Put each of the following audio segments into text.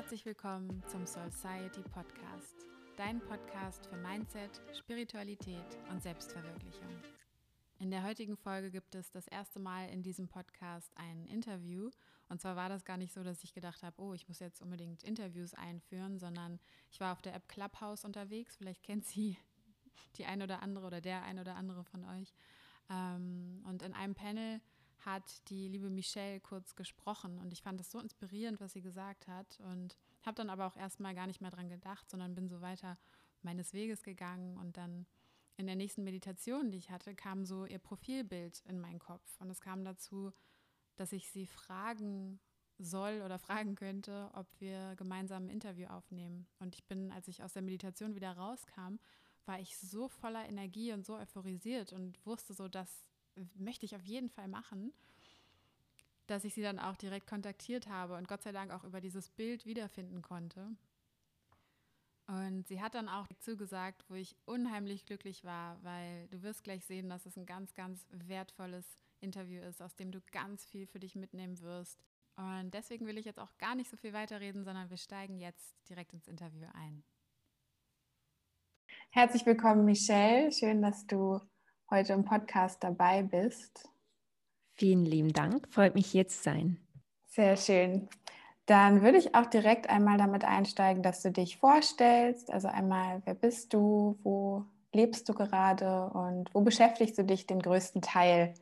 Herzlich willkommen zum Soulciety Podcast, dein Podcast für Mindset, Spiritualität und Selbstverwirklichung. In der heutigen Folge gibt es das erste Mal in diesem Podcast ein Interview. Und zwar war das gar nicht so, dass ich gedacht habe, oh, ich muss jetzt unbedingt Interviews einführen, sondern ich war auf der App Clubhouse unterwegs. Vielleicht kennt sie die ein oder andere oder der ein oder andere von euch. Ähm, und in einem Panel hat die liebe Michelle kurz gesprochen und ich fand es so inspirierend, was sie gesagt hat und habe dann aber auch erstmal gar nicht mehr dran gedacht, sondern bin so weiter meines Weges gegangen und dann in der nächsten Meditation, die ich hatte, kam so ihr Profilbild in meinen Kopf und es kam dazu, dass ich sie fragen soll oder fragen könnte, ob wir gemeinsam ein Interview aufnehmen. Und ich bin, als ich aus der Meditation wieder rauskam, war ich so voller Energie und so euphorisiert und wusste so, dass möchte ich auf jeden Fall machen, dass ich sie dann auch direkt kontaktiert habe und Gott sei Dank auch über dieses Bild wiederfinden konnte. Und sie hat dann auch zugesagt, wo ich unheimlich glücklich war, weil du wirst gleich sehen, dass es ein ganz, ganz wertvolles Interview ist, aus dem du ganz viel für dich mitnehmen wirst. Und deswegen will ich jetzt auch gar nicht so viel weiterreden, sondern wir steigen jetzt direkt ins Interview ein. Herzlich willkommen, Michelle. Schön, dass du heute im Podcast dabei bist. Vielen lieben Dank. Freut mich, hier zu sein. Sehr schön. Dann würde ich auch direkt einmal damit einsteigen, dass du dich vorstellst. Also einmal, wer bist du, wo lebst du gerade und wo beschäftigst du dich den größten Teil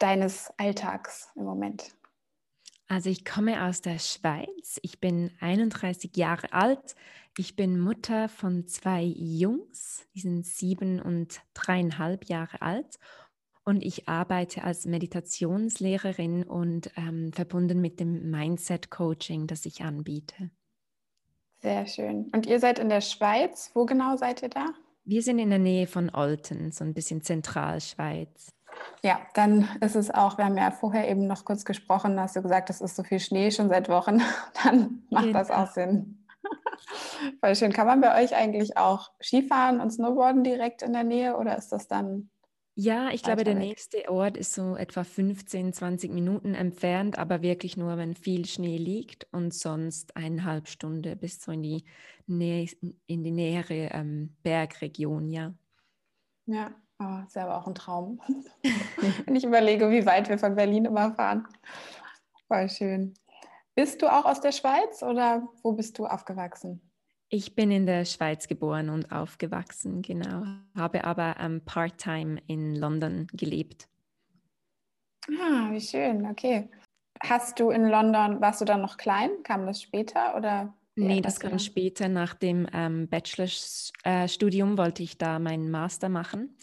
deines Alltags im Moment? Also ich komme aus der Schweiz. Ich bin 31 Jahre alt. Ich bin Mutter von zwei Jungs. Die sind sieben und dreieinhalb Jahre alt. Und ich arbeite als Meditationslehrerin und ähm, verbunden mit dem Mindset-Coaching, das ich anbiete. Sehr schön. Und ihr seid in der Schweiz. Wo genau seid ihr da? Wir sind in der Nähe von Olten, so ein bisschen Zentralschweiz. Ja, dann ist es auch, wir haben ja vorher eben noch kurz gesprochen, hast du gesagt, es ist so viel Schnee schon seit Wochen, dann macht genau. das auch Sinn. Voll schön. Kann man bei euch eigentlich auch Skifahren und Snowboarden direkt in der Nähe oder ist das dann? Ja, ich glaube, der weg? nächste Ort ist so etwa 15, 20 Minuten entfernt, aber wirklich nur, wenn viel Schnee liegt und sonst eineinhalb Stunden bis so in die, Nähe, in die nähere ähm, Bergregion, ja. Ja, Oh, ist ja aber auch ein Traum. Wenn ich überlege, wie weit wir von Berlin immer fahren. Voll schön. Bist du auch aus der Schweiz oder wo bist du aufgewachsen? Ich bin in der Schweiz geboren und aufgewachsen, genau. Habe aber ähm, part-time in London gelebt. Ah, wie schön, okay. Hast du in London, warst du dann noch klein? Kam das später oder Nee, das kam später. Nach dem ähm, Bachelorstudium äh, wollte ich da meinen Master machen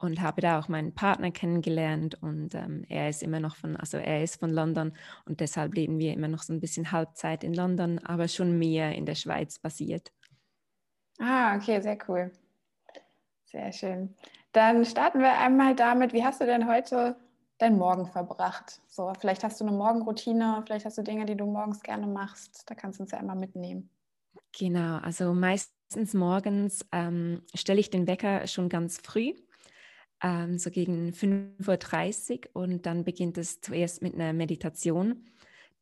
und habe da auch meinen Partner kennengelernt und ähm, er ist immer noch von, also er ist von London und deshalb leben wir immer noch so ein bisschen Halbzeit in London, aber schon mehr in der Schweiz basiert. Ah, okay, sehr cool. Sehr schön. Dann starten wir einmal damit, wie hast du denn heute deinen Morgen verbracht? So, vielleicht hast du eine Morgenroutine, vielleicht hast du Dinge, die du morgens gerne machst. Da kannst du uns ja einmal mitnehmen. Genau, also meistens morgens ähm, stelle ich den Wecker schon ganz früh, ähm, so gegen 5.30 Uhr und dann beginnt es zuerst mit einer Meditation.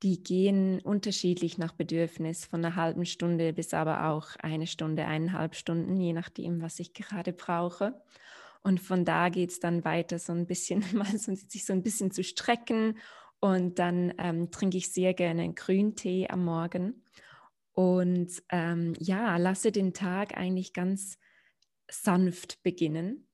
Die gehen unterschiedlich nach Bedürfnis, von einer halben Stunde bis aber auch eine Stunde, eineinhalb Stunden, je nachdem, was ich gerade brauche. Und von da geht es dann weiter, so ein bisschen, mal so, sich so ein bisschen zu strecken. Und dann ähm, trinke ich sehr gerne Grüntee am Morgen. Und ähm, ja, lasse den Tag eigentlich ganz sanft beginnen.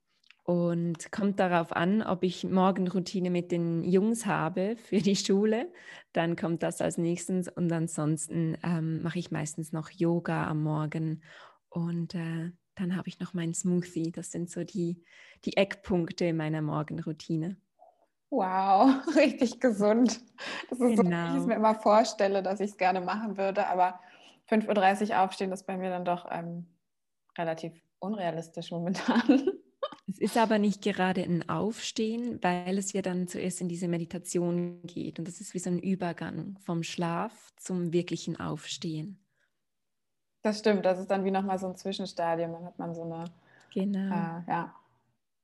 Und kommt darauf an, ob ich Morgenroutine mit den Jungs habe für die Schule, dann kommt das als nächstes. Und ansonsten ähm, mache ich meistens noch Yoga am Morgen und äh, dann habe ich noch meinen Smoothie. Das sind so die, die Eckpunkte meiner Morgenroutine. Wow, richtig gesund. Das ist genau. so, wie ich es genau. mir immer vorstelle, dass ich es gerne machen würde. Aber 5.30 Uhr aufstehen ist bei mir dann doch ähm, relativ unrealistisch momentan. Es ist aber nicht gerade ein Aufstehen, weil es ja dann zuerst in diese Meditation geht. Und das ist wie so ein Übergang vom Schlaf zum wirklichen Aufstehen. Das stimmt, das ist dann wie nochmal so ein Zwischenstadium. Dann hat man so eine, genau. Äh, ja,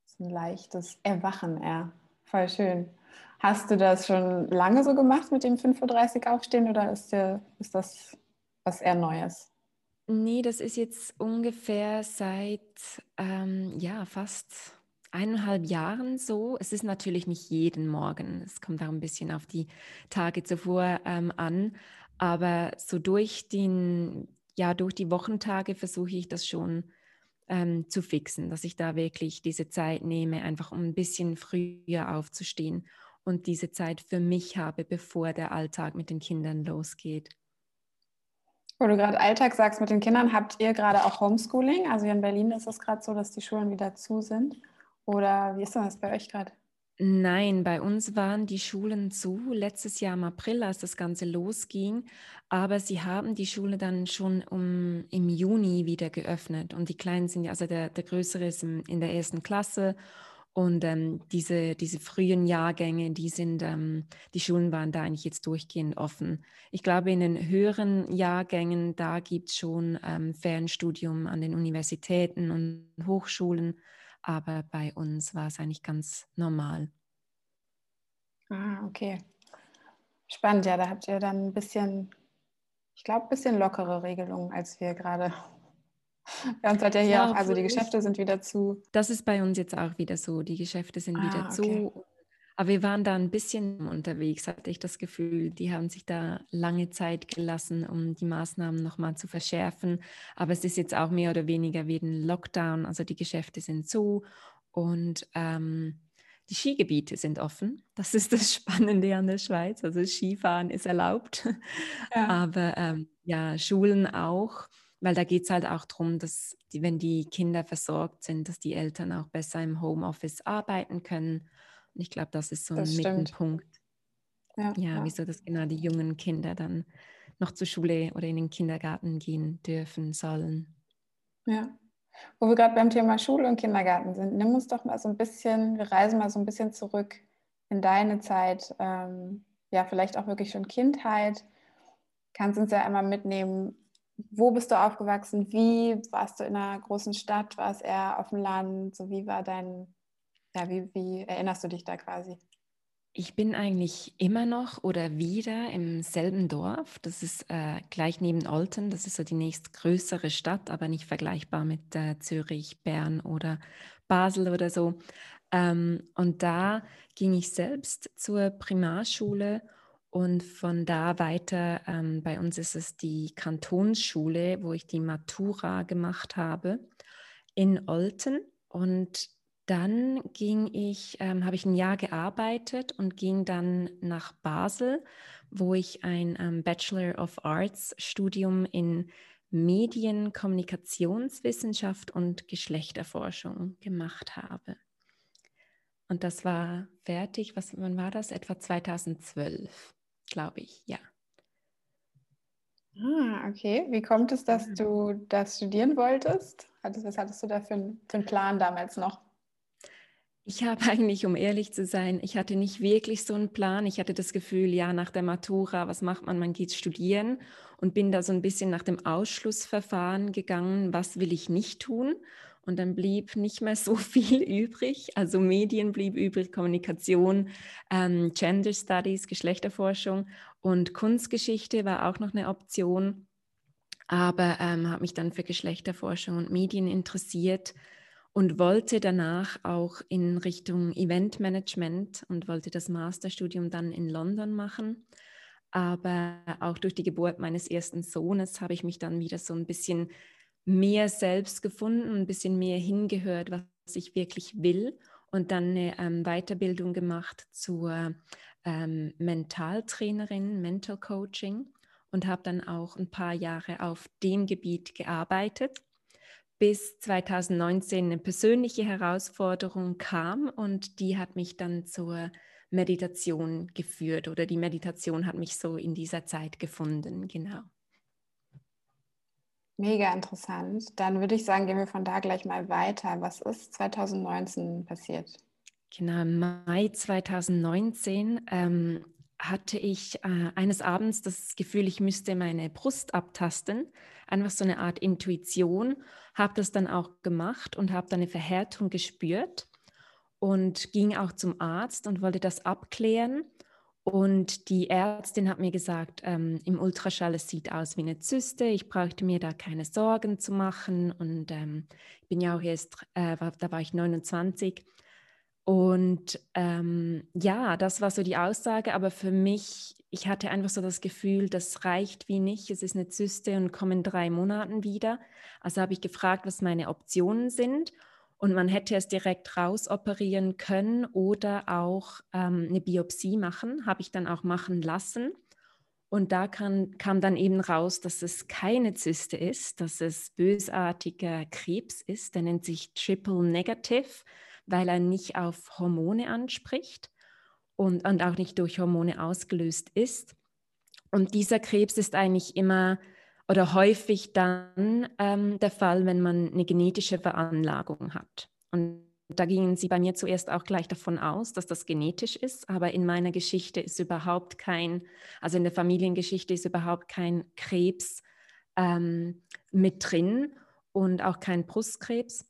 so ein leichtes Erwachen, ja. Voll schön. Hast du das schon lange so gemacht mit dem 5.30 Uhr aufstehen oder ist, dir, ist das, was eher Neues? Nee, das ist jetzt ungefähr seit ähm, ja, fast eineinhalb Jahren so. Es ist natürlich nicht jeden Morgen. Es kommt auch ein bisschen auf die Tage zuvor ähm, an. Aber so durch den, ja, durch die Wochentage versuche ich das schon ähm, zu fixen, dass ich da wirklich diese Zeit nehme, einfach um ein bisschen früher aufzustehen und diese Zeit für mich habe, bevor der Alltag mit den Kindern losgeht. Wo du gerade Alltag sagst mit den Kindern, habt ihr gerade auch Homeschooling? Also hier in Berlin ist es gerade so, dass die Schulen wieder zu sind. Oder wie ist das bei euch gerade? Nein, bei uns waren die Schulen zu, letztes Jahr im April, als das Ganze losging. Aber sie haben die Schule dann schon um, im Juni wieder geöffnet. Und die Kleinen sind ja, also der, der Größere ist in der ersten Klasse. Und ähm, diese, diese frühen Jahrgänge, die sind, ähm, die Schulen waren da eigentlich jetzt durchgehend offen. Ich glaube, in den höheren Jahrgängen, da gibt es schon ähm, Fernstudium an den Universitäten und Hochschulen aber bei uns war es eigentlich ganz normal. Ah, okay. Spannend, ja, da habt ihr dann ein bisschen, ich glaube, ein bisschen lockere Regelungen als wir gerade. Bei uns hat ja hier ja, auch, also die Geschäfte sind wieder zu. Das ist bei uns jetzt auch wieder so. Die Geschäfte sind ah, wieder okay. zu aber wir waren da ein bisschen unterwegs, hatte ich das Gefühl. Die haben sich da lange Zeit gelassen, um die Maßnahmen nochmal zu verschärfen. Aber es ist jetzt auch mehr oder weniger wie ein Lockdown. Also die Geschäfte sind zu und ähm, die Skigebiete sind offen. Das ist das Spannende an der Schweiz. Also Skifahren ist erlaubt. Ja. Aber ähm, ja, Schulen auch weil da geht es halt auch darum, dass die, wenn die Kinder versorgt sind, dass die Eltern auch besser im Homeoffice arbeiten können und ich glaube, das ist so ein Mittelpunkt. Ja, ja, ja, wieso das genau die jungen Kinder dann noch zur Schule oder in den Kindergarten gehen dürfen sollen. Ja. Wo wir gerade beim Thema Schule und Kindergarten sind, nimm uns doch mal so ein bisschen, wir reisen mal so ein bisschen zurück in deine Zeit, ähm, ja, vielleicht auch wirklich schon Kindheit. Kannst uns ja einmal mitnehmen, wo bist du aufgewachsen? Wie warst du in einer großen Stadt? War es eher auf dem Land? So wie war dein ja, wie, wie erinnerst du dich da quasi? Ich bin eigentlich immer noch oder wieder im selben Dorf. Das ist äh, gleich neben Olten. Das ist so die nächstgrößere Stadt, aber nicht vergleichbar mit äh, Zürich, Bern oder Basel oder so. Ähm, und da ging ich selbst zur Primarschule und von da weiter, ähm, bei uns ist es die Kantonsschule, wo ich die Matura gemacht habe in Olten. Und dann ging ich, ähm, habe ich ein Jahr gearbeitet und ging dann nach Basel, wo ich ein ähm, Bachelor of Arts Studium in Medien, Kommunikationswissenschaft und Geschlechterforschung gemacht habe. Und das war fertig, was, wann war das? Etwa 2012, glaube ich, ja. Ah, okay. Wie kommt es, dass du das studieren wolltest? Was hattest du da für, für einen Plan damals noch? Ich habe eigentlich, um ehrlich zu sein, ich hatte nicht wirklich so einen Plan. Ich hatte das Gefühl, ja, nach der Matura, was macht man? Man geht studieren und bin da so ein bisschen nach dem Ausschlussverfahren gegangen, was will ich nicht tun? Und dann blieb nicht mehr so viel übrig. Also Medien blieb übrig, Kommunikation, ähm, Gender Studies, Geschlechterforschung und Kunstgeschichte war auch noch eine Option. Aber ähm, habe mich dann für Geschlechterforschung und Medien interessiert und wollte danach auch in Richtung Eventmanagement und wollte das Masterstudium dann in London machen. Aber auch durch die Geburt meines ersten Sohnes habe ich mich dann wieder so ein bisschen mehr selbst gefunden, ein bisschen mehr hingehört, was ich wirklich will und dann eine ähm, Weiterbildung gemacht zur ähm, Mentaltrainerin, Mental Coaching und habe dann auch ein paar Jahre auf dem Gebiet gearbeitet bis 2019 eine persönliche Herausforderung kam und die hat mich dann zur Meditation geführt oder die Meditation hat mich so in dieser Zeit gefunden, genau. Mega interessant. Dann würde ich sagen, gehen wir von da gleich mal weiter. Was ist 2019 passiert? Genau, im Mai 2019 ähm, hatte ich äh, eines Abends das Gefühl, ich müsste meine Brust abtasten. Einfach so eine Art Intuition. Habe das dann auch gemacht und habe dann eine Verhärtung gespürt und ging auch zum Arzt und wollte das abklären. Und die Ärztin hat mir gesagt, ähm, im Ultraschall, es sieht aus wie eine Zyste. Ich brauchte mir da keine Sorgen zu machen. Und ähm, ich bin ja auch erst, äh, da war ich 29. Und ähm, ja, das war so die Aussage. Aber für mich, ich hatte einfach so das Gefühl, das reicht wie nicht. Es ist eine Zyste und kommen drei Monaten wieder. Also habe ich gefragt, was meine Optionen sind. Und man hätte es direkt rausoperieren können oder auch ähm, eine Biopsie machen, habe ich dann auch machen lassen. Und da kann, kam dann eben raus, dass es keine Zyste ist, dass es bösartiger Krebs ist. Der nennt sich Triple Negative, weil er nicht auf Hormone anspricht und, und auch nicht durch Hormone ausgelöst ist. Und dieser Krebs ist eigentlich immer oder häufig dann ähm, der Fall, wenn man eine genetische Veranlagung hat. Und da gingen sie bei mir zuerst auch gleich davon aus, dass das genetisch ist, aber in meiner Geschichte ist überhaupt kein, also in der Familiengeschichte ist überhaupt kein Krebs ähm, mit drin und auch kein Brustkrebs.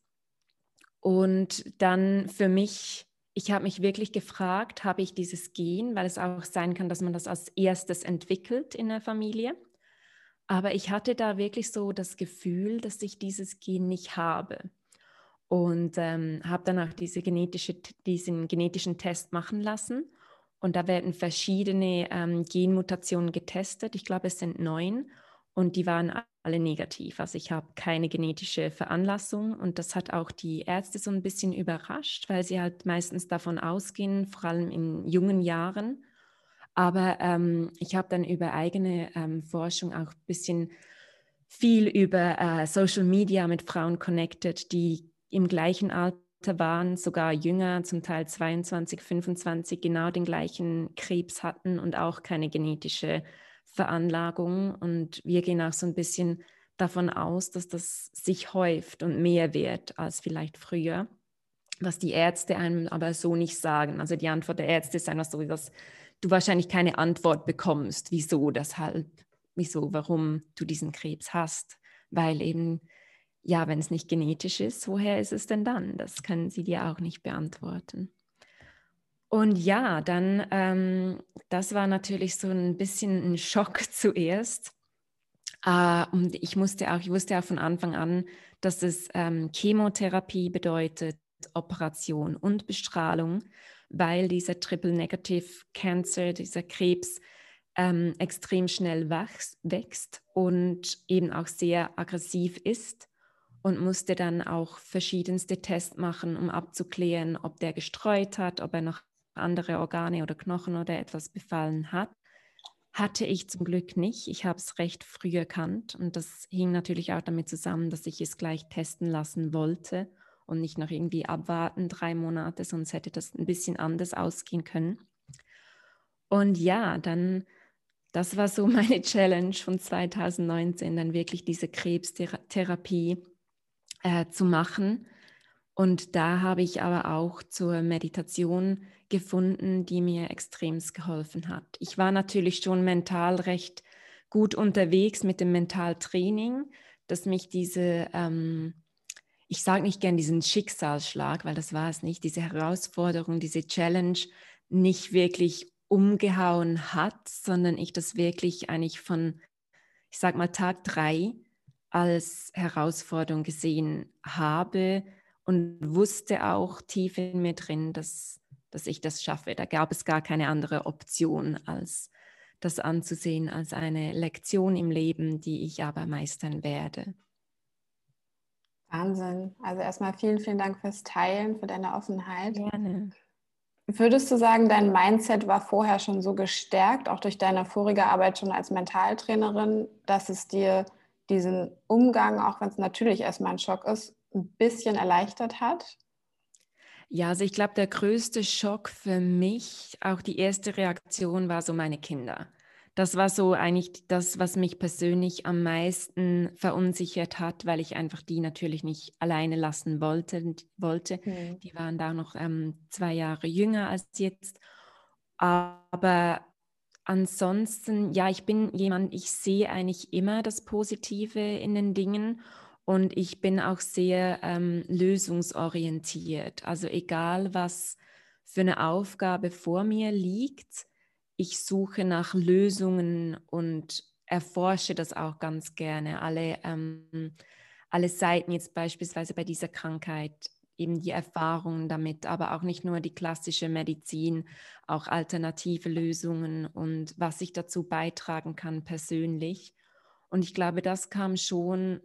Und dann für mich, ich habe mich wirklich gefragt, habe ich dieses Gen, weil es auch sein kann, dass man das als erstes entwickelt in der Familie. Aber ich hatte da wirklich so das Gefühl, dass ich dieses Gen nicht habe. Und ähm, habe dann auch diese genetische, diesen genetischen Test machen lassen. Und da werden verschiedene ähm, Genmutationen getestet. Ich glaube, es sind neun. Und die waren alle negativ. Also ich habe keine genetische Veranlassung. Und das hat auch die Ärzte so ein bisschen überrascht, weil sie halt meistens davon ausgehen, vor allem in jungen Jahren, aber ähm, ich habe dann über eigene ähm, Forschung auch ein bisschen viel über äh, Social Media mit Frauen connected, die im gleichen Alter waren, sogar jünger, zum Teil 22, 25, genau den gleichen Krebs hatten und auch keine genetische Veranlagung. Und wir gehen auch so ein bisschen davon aus, dass das sich häuft und mehr wird als vielleicht früher, was die Ärzte einem aber so nicht sagen. Also die Antwort der Ärzte ist einfach so, dass du wahrscheinlich keine Antwort bekommst, wieso, deshalb, wieso, warum du diesen Krebs hast. Weil eben, ja, wenn es nicht genetisch ist, woher ist es denn dann? Das können sie dir auch nicht beantworten. Und ja, dann, ähm, das war natürlich so ein bisschen ein Schock zuerst. Äh, und ich musste auch, ich wusste auch von Anfang an, dass es ähm, Chemotherapie bedeutet, Operation und Bestrahlung weil dieser Triple Negative Cancer, dieser Krebs, ähm, extrem schnell wächst, wächst und eben auch sehr aggressiv ist und musste dann auch verschiedenste Tests machen, um abzuklären, ob der gestreut hat, ob er noch andere Organe oder Knochen oder etwas befallen hat. Hatte ich zum Glück nicht. Ich habe es recht früh erkannt und das hing natürlich auch damit zusammen, dass ich es gleich testen lassen wollte und nicht noch irgendwie abwarten, drei Monate, sonst hätte das ein bisschen anders ausgehen können. Und ja, dann, das war so meine Challenge von 2019, dann wirklich diese Krebstherapie äh, zu machen. Und da habe ich aber auch zur Meditation gefunden, die mir extremst geholfen hat. Ich war natürlich schon mental recht gut unterwegs mit dem Mentaltraining, dass mich diese ähm, ich sage nicht gern diesen Schicksalsschlag, weil das war es nicht, diese Herausforderung, diese Challenge nicht wirklich umgehauen hat, sondern ich das wirklich eigentlich von, ich sage mal, Tag drei als Herausforderung gesehen habe und wusste auch tief in mir drin, dass, dass ich das schaffe. Da gab es gar keine andere Option, als das anzusehen als eine Lektion im Leben, die ich aber meistern werde. Wahnsinn. Also erstmal vielen, vielen Dank fürs Teilen, für deine Offenheit. Gerne. Würdest du sagen, dein Mindset war vorher schon so gestärkt, auch durch deine vorige Arbeit schon als Mentaltrainerin, dass es dir diesen Umgang, auch wenn es natürlich erstmal ein Schock ist, ein bisschen erleichtert hat? Ja, also ich glaube, der größte Schock für mich, auch die erste Reaktion war so meine Kinder das war so eigentlich das, was mich persönlich am meisten verunsichert hat, weil ich einfach die natürlich nicht alleine lassen wollte. wollte. Mhm. Die waren da noch ähm, zwei Jahre jünger als jetzt. Aber ansonsten, ja, ich bin jemand, ich sehe eigentlich immer das Positive in den Dingen und ich bin auch sehr ähm, lösungsorientiert. Also egal, was für eine Aufgabe vor mir liegt, ich suche nach Lösungen und erforsche das auch ganz gerne. Alle, ähm, alle Seiten jetzt beispielsweise bei dieser Krankheit, eben die Erfahrungen damit, aber auch nicht nur die klassische Medizin, auch alternative Lösungen und was ich dazu beitragen kann persönlich. Und ich glaube, das kam schon,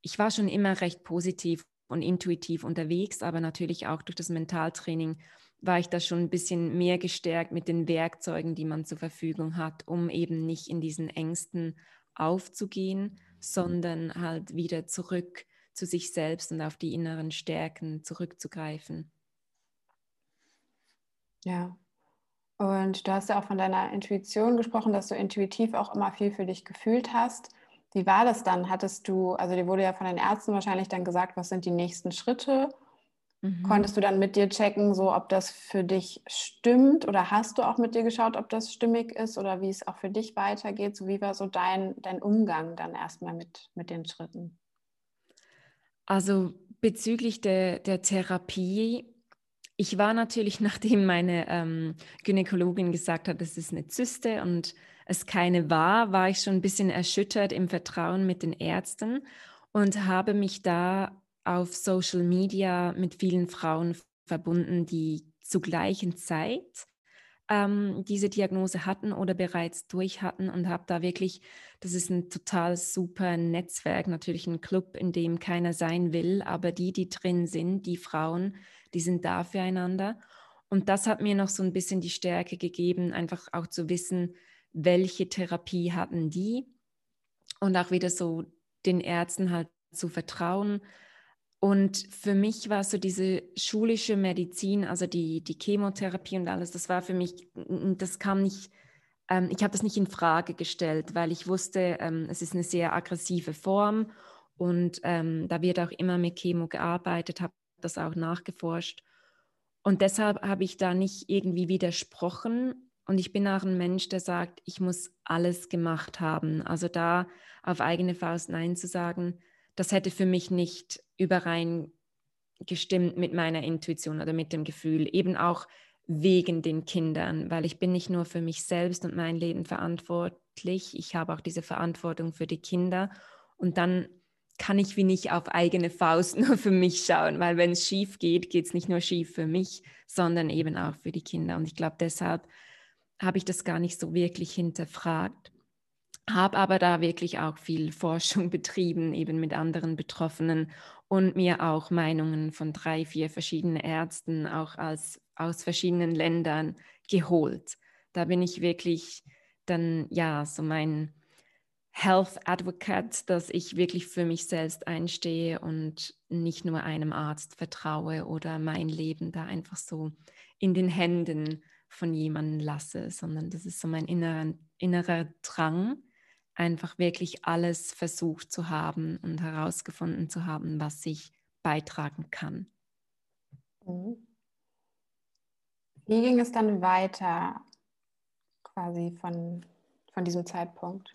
ich war schon immer recht positiv und intuitiv unterwegs, aber natürlich auch durch das Mentaltraining war ich da schon ein bisschen mehr gestärkt mit den Werkzeugen, die man zur Verfügung hat, um eben nicht in diesen Ängsten aufzugehen, sondern halt wieder zurück zu sich selbst und auf die inneren Stärken zurückzugreifen. Ja. Und du hast ja auch von deiner Intuition gesprochen, dass du intuitiv auch immer viel für dich gefühlt hast. Wie war das dann? Hattest du, also dir wurde ja von den Ärzten wahrscheinlich dann gesagt, was sind die nächsten Schritte? Mhm. Konntest du dann mit dir checken, so ob das für dich stimmt oder hast du auch mit dir geschaut, ob das stimmig ist oder wie es auch für dich weitergeht? So wie war so dein, dein Umgang dann erstmal mit, mit den Schritten? Also bezüglich der, der Therapie, ich war natürlich, nachdem meine ähm, Gynäkologin gesagt hat, es ist eine Zyste und es keine war, war ich schon ein bisschen erschüttert im Vertrauen mit den Ärzten und habe mich da auf Social Media mit vielen Frauen verbunden, die zur gleichen Zeit ähm, diese Diagnose hatten oder bereits durch hatten und habe da wirklich, das ist ein total super Netzwerk, natürlich ein Club, in dem keiner sein will, aber die, die drin sind, die Frauen, die sind da füreinander. Und das hat mir noch so ein bisschen die Stärke gegeben, einfach auch zu wissen, welche Therapie hatten die und auch wieder so den Ärzten halt zu vertrauen, und für mich war so diese schulische Medizin, also die, die Chemotherapie und alles, das war für mich, das kam nicht, ähm, ich habe das nicht in Frage gestellt, weil ich wusste, ähm, es ist eine sehr aggressive Form und ähm, da wird auch immer mit Chemo gearbeitet, habe das auch nachgeforscht. Und deshalb habe ich da nicht irgendwie widersprochen. Und ich bin auch ein Mensch, der sagt, ich muss alles gemacht haben. Also da auf eigene Faust Nein zu sagen, das hätte für mich nicht überein gestimmt mit meiner Intuition oder mit dem Gefühl, eben auch wegen den Kindern, weil ich bin nicht nur für mich selbst und mein Leben verantwortlich, ich habe auch diese Verantwortung für die Kinder und dann kann ich wie nicht auf eigene Faust nur für mich schauen, weil wenn es schief geht, geht es nicht nur schief für mich, sondern eben auch für die Kinder. Und ich glaube, deshalb habe ich das gar nicht so wirklich hinterfragt habe aber da wirklich auch viel Forschung betrieben, eben mit anderen Betroffenen und mir auch Meinungen von drei, vier verschiedenen Ärzten, auch als, aus verschiedenen Ländern geholt. Da bin ich wirklich dann, ja, so mein Health Advocate, dass ich wirklich für mich selbst einstehe und nicht nur einem Arzt vertraue oder mein Leben da einfach so in den Händen von jemandem lasse, sondern das ist so mein innerer, innerer Drang, einfach wirklich alles versucht zu haben und herausgefunden zu haben, was ich beitragen kann. Mhm. Wie ging es dann weiter quasi von, von diesem Zeitpunkt?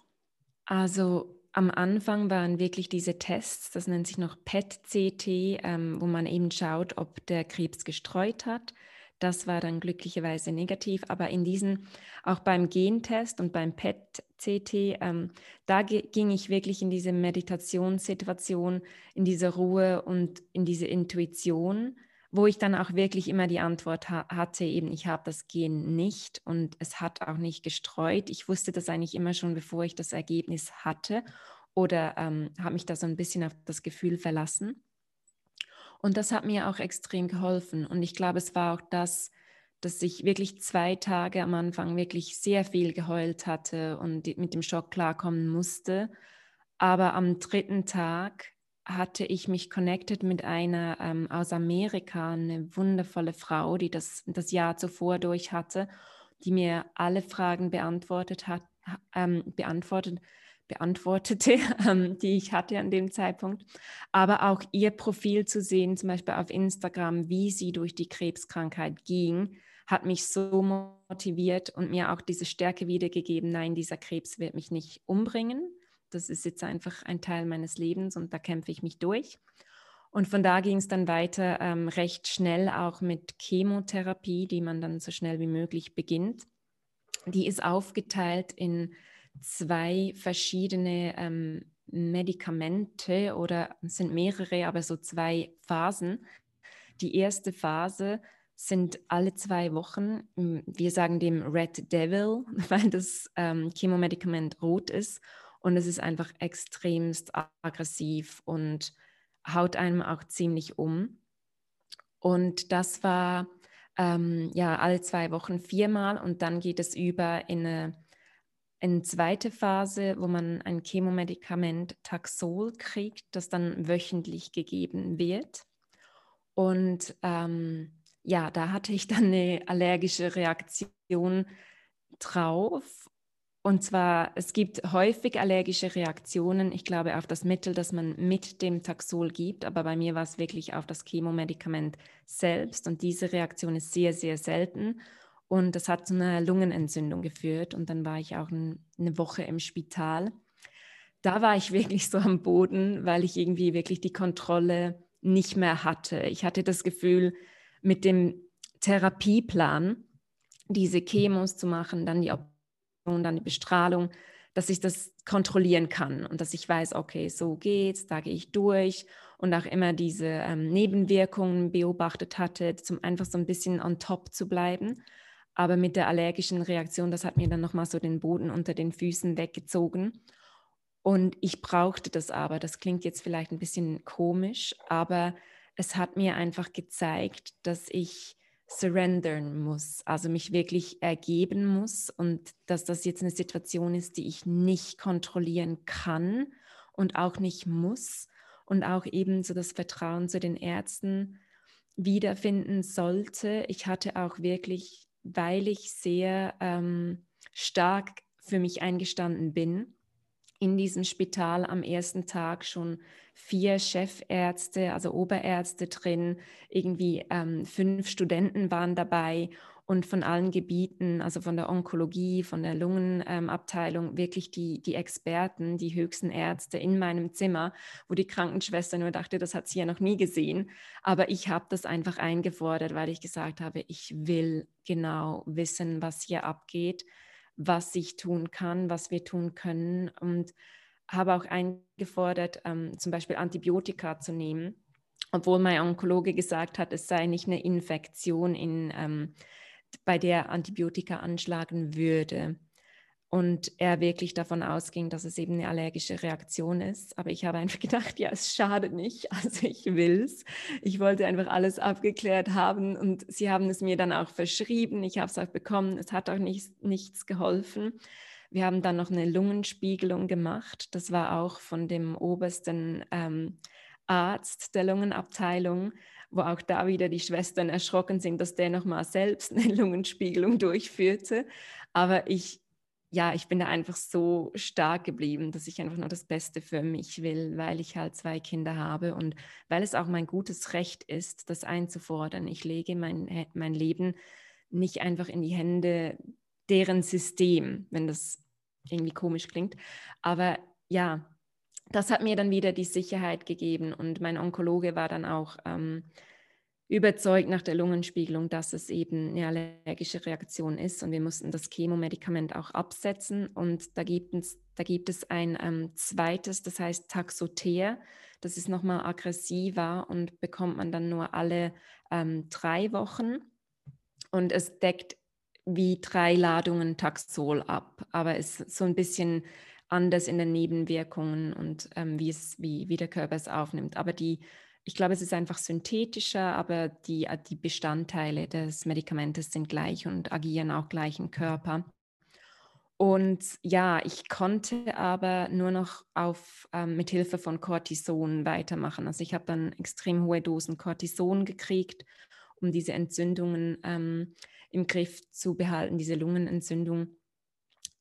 Also am Anfang waren wirklich diese Tests, das nennt sich noch PET-CT, ähm, wo man eben schaut, ob der Krebs gestreut hat. Das war dann glücklicherweise negativ, aber in diesen, auch beim Gentest und beim PET-CT, ähm, da ging ich wirklich in diese Meditationssituation, in diese Ruhe und in diese Intuition, wo ich dann auch wirklich immer die Antwort ha hatte, eben ich habe das Gen nicht und es hat auch nicht gestreut. Ich wusste das eigentlich immer schon, bevor ich das Ergebnis hatte oder ähm, habe mich da so ein bisschen auf das Gefühl verlassen. Und das hat mir auch extrem geholfen. Und ich glaube, es war auch das, dass ich wirklich zwei Tage am Anfang wirklich sehr viel geheult hatte und mit dem Schock klarkommen musste. Aber am dritten Tag hatte ich mich connected mit einer ähm, aus Amerika, eine wundervolle Frau, die das das Jahr zuvor durch hatte, die mir alle Fragen beantwortet hat, ähm, beantwortet beantwortete, ähm, die ich hatte an dem Zeitpunkt, aber auch ihr Profil zu sehen, zum Beispiel auf Instagram, wie sie durch die Krebskrankheit ging, hat mich so motiviert und mir auch diese Stärke wiedergegeben, nein, dieser Krebs wird mich nicht umbringen. Das ist jetzt einfach ein Teil meines Lebens und da kämpfe ich mich durch. Und von da ging es dann weiter ähm, recht schnell auch mit Chemotherapie, die man dann so schnell wie möglich beginnt die ist aufgeteilt in zwei verschiedene ähm, Medikamente oder es sind mehrere, aber so zwei Phasen. Die erste Phase sind alle zwei Wochen, wir sagen dem Red Devil, weil das ähm, Chemomedikament rot ist und es ist einfach extremst aggressiv und haut einem auch ziemlich um. Und das war ähm, ja alle zwei Wochen viermal und dann geht es über in eine, eine zweite Phase, wo man ein Chemomedikament Taxol kriegt, das dann wöchentlich gegeben wird. Und ähm, ja, da hatte ich dann eine allergische Reaktion drauf und zwar, es gibt häufig allergische Reaktionen, ich glaube, auf das Mittel, das man mit dem Taxol gibt, aber bei mir war es wirklich auf das Chemomedikament selbst. Und diese Reaktion ist sehr, sehr selten. Und das hat zu einer Lungenentzündung geführt. Und dann war ich auch ein, eine Woche im Spital. Da war ich wirklich so am Boden, weil ich irgendwie wirklich die Kontrolle nicht mehr hatte. Ich hatte das Gefühl, mit dem Therapieplan diese Chemos zu machen, dann die und dann die Bestrahlung, dass ich das kontrollieren kann und dass ich weiß, okay, so geht's, da gehe ich durch und auch immer diese ähm, Nebenwirkungen beobachtet hatte, um einfach so ein bisschen on top zu bleiben. Aber mit der allergischen Reaktion, das hat mir dann nochmal so den Boden unter den Füßen weggezogen. Und ich brauchte das aber. Das klingt jetzt vielleicht ein bisschen komisch, aber es hat mir einfach gezeigt, dass ich surrendern muss, also mich wirklich ergeben muss und dass das jetzt eine Situation ist, die ich nicht kontrollieren kann und auch nicht muss und auch eben so das Vertrauen zu den Ärzten wiederfinden sollte. Ich hatte auch wirklich, weil ich sehr ähm, stark für mich eingestanden bin, in diesem Spital am ersten Tag schon vier Chefärzte, also Oberärzte drin, irgendwie ähm, fünf Studenten waren dabei und von allen Gebieten, also von der Onkologie, von der Lungenabteilung, ähm, wirklich die, die Experten, die höchsten Ärzte in meinem Zimmer, wo die Krankenschwester nur dachte, das hat sie ja noch nie gesehen. Aber ich habe das einfach eingefordert, weil ich gesagt habe, ich will genau wissen, was hier abgeht was ich tun kann, was wir tun können und habe auch eingefordert, ähm, zum Beispiel Antibiotika zu nehmen, obwohl mein Onkologe gesagt hat, es sei nicht eine Infektion, in, ähm, bei der Antibiotika anschlagen würde und er wirklich davon ausging, dass es eben eine allergische Reaktion ist. Aber ich habe einfach gedacht, ja, es schadet nicht, also ich will es. Ich wollte einfach alles abgeklärt haben und sie haben es mir dann auch verschrieben. Ich habe es auch bekommen. Es hat auch nicht, nichts geholfen. Wir haben dann noch eine Lungenspiegelung gemacht. Das war auch von dem obersten ähm, Arzt der Lungenabteilung, wo auch da wieder die Schwestern erschrocken sind, dass der nochmal selbst eine Lungenspiegelung durchführte. Aber ich ja, ich bin da einfach so stark geblieben, dass ich einfach nur das Beste für mich will, weil ich halt zwei Kinder habe und weil es auch mein gutes Recht ist, das einzufordern. Ich lege mein, mein Leben nicht einfach in die Hände deren System, wenn das irgendwie komisch klingt. Aber ja, das hat mir dann wieder die Sicherheit gegeben und mein Onkologe war dann auch ähm, überzeugt nach der Lungenspiegelung, dass es eben eine allergische Reaktion ist und wir mussten das Chemomedikament auch absetzen und da gibt es, da gibt es ein ähm, zweites, das heißt Taxoter, das ist nochmal aggressiver und bekommt man dann nur alle ähm, drei Wochen und es deckt wie drei Ladungen Taxol ab, aber ist so ein bisschen anders in den Nebenwirkungen und ähm, wie, es, wie, wie der Körper es aufnimmt. Aber die ich glaube, es ist einfach synthetischer, aber die, äh, die Bestandteile des Medikamentes sind gleich und agieren auch gleich im Körper. Und ja, ich konnte aber nur noch auf, ähm, mit Hilfe von Cortison weitermachen. Also ich habe dann extrem hohe Dosen Cortison gekriegt, um diese Entzündungen ähm, im Griff zu behalten, diese Lungenentzündung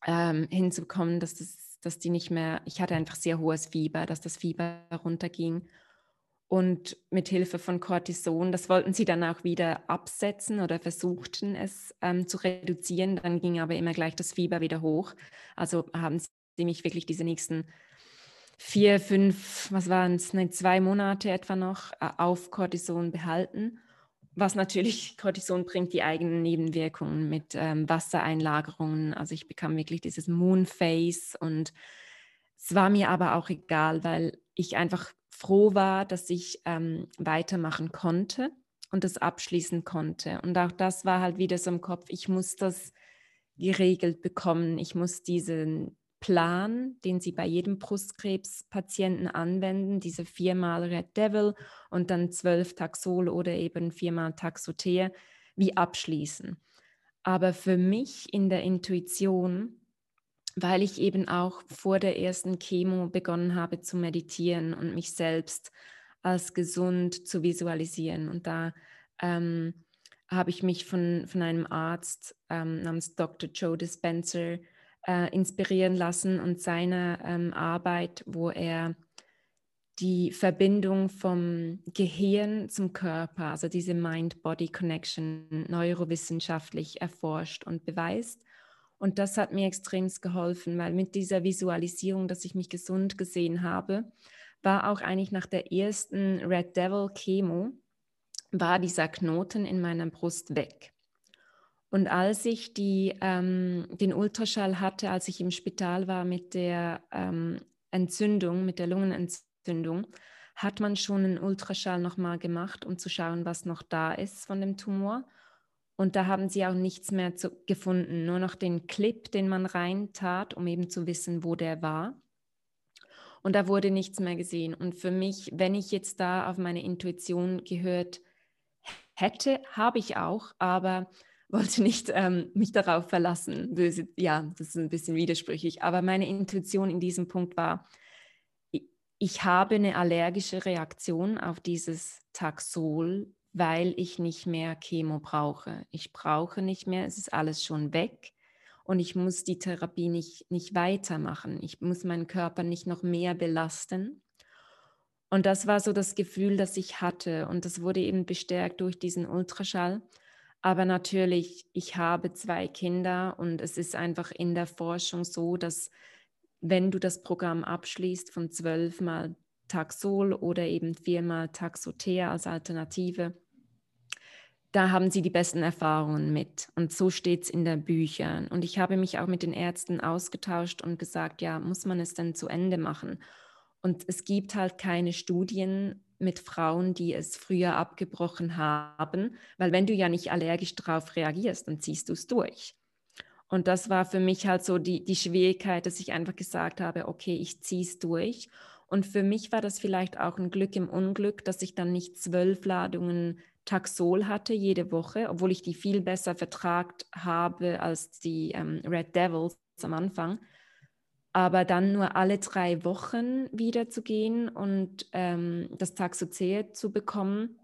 ähm, hinzubekommen, dass, das, dass die nicht mehr, ich hatte einfach sehr hohes Fieber, dass das Fieber runterging und mit Hilfe von Cortison, das wollten sie dann auch wieder absetzen oder versuchten es ähm, zu reduzieren. Dann ging aber immer gleich das Fieber wieder hoch. Also haben sie mich wirklich diese nächsten vier, fünf, was waren es, zwei Monate etwa noch äh, auf Cortison behalten, was natürlich Cortison bringt, die eigenen Nebenwirkungen mit ähm, Wassereinlagerungen. Also ich bekam wirklich dieses Moonface und es war mir aber auch egal, weil ich einfach froh war, dass ich ähm, weitermachen konnte und das abschließen konnte. Und auch das war halt wieder so im Kopf, ich muss das geregelt bekommen. Ich muss diesen Plan, den Sie bei jedem Brustkrebspatienten anwenden, diese viermal Red Devil und dann zwölf Taxol oder eben viermal Taxoter, wie abschließen. Aber für mich in der Intuition, weil ich eben auch vor der ersten Chemo begonnen habe zu meditieren und mich selbst als gesund zu visualisieren. Und da ähm, habe ich mich von, von einem Arzt ähm, namens Dr. Joe Dispenser äh, inspirieren lassen und seine ähm, Arbeit, wo er die Verbindung vom Gehirn zum Körper, also diese Mind-Body-Connection, neurowissenschaftlich erforscht und beweist. Und das hat mir extrem geholfen, weil mit dieser Visualisierung, dass ich mich gesund gesehen habe, war auch eigentlich nach der ersten Red Devil Chemo, war dieser Knoten in meiner Brust weg. Und als ich die, ähm, den Ultraschall hatte, als ich im Spital war mit der ähm, Entzündung, mit der Lungenentzündung, hat man schon einen Ultraschall nochmal gemacht, um zu schauen, was noch da ist von dem Tumor. Und da haben sie auch nichts mehr zu, gefunden, nur noch den Clip, den man reintat, um eben zu wissen, wo der war. Und da wurde nichts mehr gesehen. Und für mich, wenn ich jetzt da auf meine Intuition gehört hätte, habe ich auch, aber wollte nicht ähm, mich darauf verlassen. Böse, ja, das ist ein bisschen widersprüchlich, aber meine Intuition in diesem Punkt war, ich habe eine allergische Reaktion auf dieses Taxol, weil ich nicht mehr Chemo brauche. Ich brauche nicht mehr, es ist alles schon weg und ich muss die Therapie nicht, nicht weitermachen. Ich muss meinen Körper nicht noch mehr belasten. Und das war so das Gefühl, das ich hatte und das wurde eben bestärkt durch diesen Ultraschall. Aber natürlich, ich habe zwei Kinder und es ist einfach in der Forschung so, dass wenn du das Programm abschließt von zwölfmal Taxol oder eben viermal Taxoter als Alternative, da haben sie die besten Erfahrungen mit. Und so steht es in den Büchern. Und ich habe mich auch mit den Ärzten ausgetauscht und gesagt, ja, muss man es denn zu Ende machen? Und es gibt halt keine Studien mit Frauen, die es früher abgebrochen haben, weil wenn du ja nicht allergisch darauf reagierst, dann ziehst du es durch. Und das war für mich halt so die, die Schwierigkeit, dass ich einfach gesagt habe, okay, ich ziehe es durch. Und für mich war das vielleicht auch ein Glück im Unglück, dass ich dann nicht zwölf Ladungen Taxol hatte jede Woche, obwohl ich die viel besser vertragt habe als die ähm, Red Devils am Anfang aber dann nur alle drei Wochen wieder zu gehen und ähm, das Taxocer zu bekommen,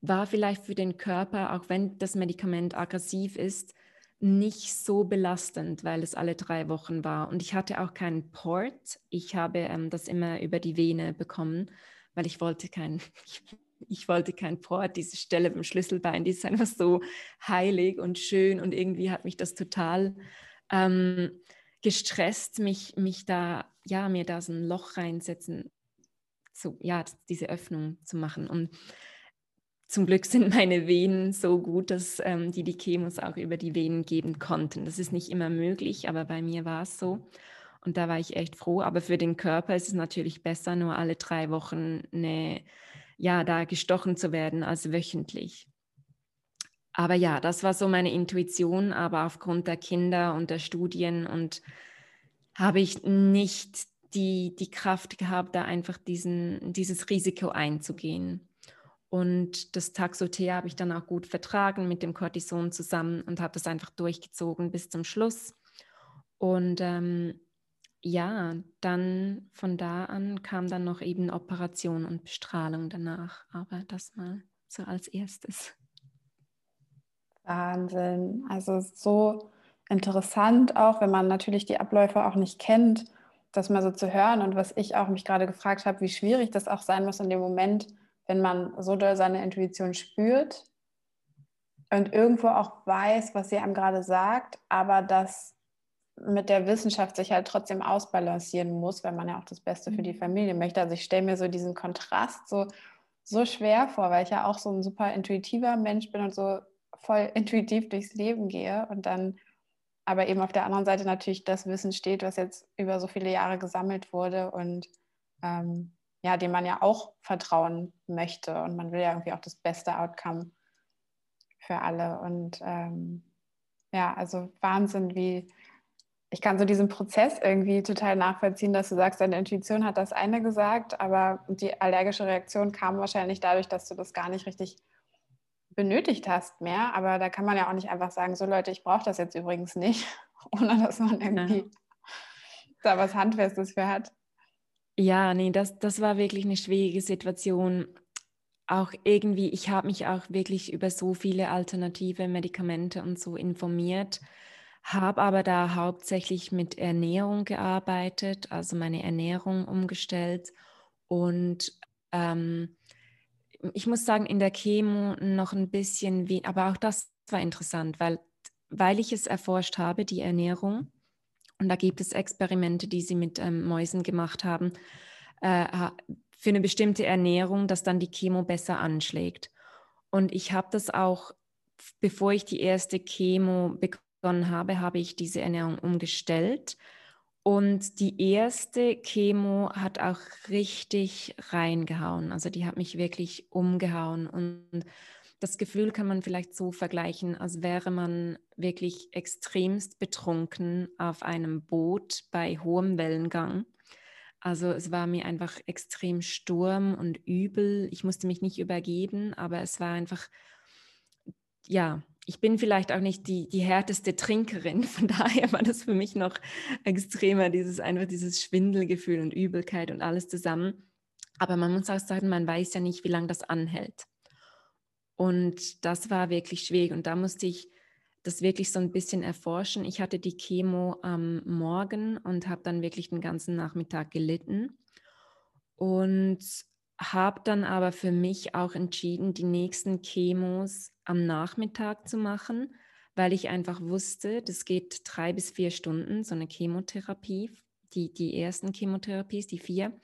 war vielleicht für den Körper, auch wenn das Medikament aggressiv ist, nicht so belastend, weil es alle drei Wochen war. Und ich hatte auch keinen Port. Ich habe ähm, das immer über die Vene bekommen, weil ich wollte keinen, ich wollte keinen Port. Diese Stelle beim Schlüsselbein, die ist einfach so heilig und schön und irgendwie hat mich das total ähm, gestresst, mich, mich da, ja, mir da so ein Loch reinsetzen, so, ja, diese Öffnung zu machen. Und zum Glück sind meine Venen so gut, dass ähm, die die Chemos auch über die Venen geben konnten. Das ist nicht immer möglich, aber bei mir war es so. Und da war ich echt froh. Aber für den Körper ist es natürlich besser, nur alle drei Wochen eine, ja, da gestochen zu werden als wöchentlich. Aber ja, das war so meine Intuition, aber aufgrund der Kinder und der Studien und habe ich nicht die, die Kraft gehabt, da einfach diesen, dieses Risiko einzugehen. Und das Taxoter habe ich dann auch gut vertragen mit dem Cortison zusammen und habe das einfach durchgezogen bis zum Schluss. Und ähm, ja, dann von da an kam dann noch eben Operation und Bestrahlung danach. Aber das mal so als erstes. Wahnsinn. Also so interessant auch, wenn man natürlich die Abläufe auch nicht kennt, das mal so zu hören. Und was ich auch mich gerade gefragt habe, wie schwierig das auch sein muss in dem Moment, wenn man so doll seine Intuition spürt und irgendwo auch weiß, was sie einem gerade sagt, aber das mit der Wissenschaft sich halt trotzdem ausbalancieren muss, weil man ja auch das Beste für die mhm. Familie möchte. Also ich stelle mir so diesen Kontrast so so schwer vor, weil ich ja auch so ein super intuitiver Mensch bin und so voll intuitiv durchs Leben gehe und dann aber eben auf der anderen Seite natürlich das Wissen steht, was jetzt über so viele Jahre gesammelt wurde und ähm, ja, dem man ja auch vertrauen möchte und man will ja irgendwie auch das beste Outcome für alle und ähm, ja, also Wahnsinn, wie ich kann so diesen Prozess irgendwie total nachvollziehen, dass du sagst, deine Intuition hat das eine gesagt, aber die allergische Reaktion kam wahrscheinlich dadurch, dass du das gar nicht richtig benötigt hast mehr. Aber da kann man ja auch nicht einfach sagen, so Leute, ich brauche das jetzt übrigens nicht, ohne dass man irgendwie ja. da was Handfestes für hat. Ja, nee, das, das war wirklich eine schwierige Situation. Auch irgendwie, ich habe mich auch wirklich über so viele alternative Medikamente und so informiert, habe aber da hauptsächlich mit Ernährung gearbeitet, also meine Ernährung umgestellt und ähm, ich muss sagen, in der Chemo noch ein bisschen, wie, aber auch das war interessant, weil, weil ich es erforscht habe, die Ernährung. Und da gibt es Experimente, die sie mit ähm, Mäusen gemacht haben, äh, für eine bestimmte Ernährung, dass dann die Chemo besser anschlägt. Und ich habe das auch, bevor ich die erste Chemo begonnen habe, habe ich diese Ernährung umgestellt und die erste Chemo hat auch richtig reingehauen. Also die hat mich wirklich umgehauen. Und das Gefühl kann man vielleicht so vergleichen, als wäre man wirklich extremst betrunken auf einem Boot bei hohem Wellengang. Also es war mir einfach extrem Sturm und übel. Ich musste mich nicht übergeben, aber es war einfach, ja, ich bin vielleicht auch nicht die, die härteste Trinkerin, von daher war das für mich noch extremer, dieses einfach dieses Schwindelgefühl und Übelkeit und alles zusammen. Aber man muss auch sagen, man weiß ja nicht, wie lange das anhält. Und das war wirklich schwierig und da musste ich das wirklich so ein bisschen erforschen. Ich hatte die Chemo am Morgen und habe dann wirklich den ganzen Nachmittag gelitten. Und habe dann aber für mich auch entschieden, die nächsten Chemos am Nachmittag zu machen, weil ich einfach wusste, das geht drei bis vier Stunden, so eine Chemotherapie, die, die ersten Chemotherapies, die vier.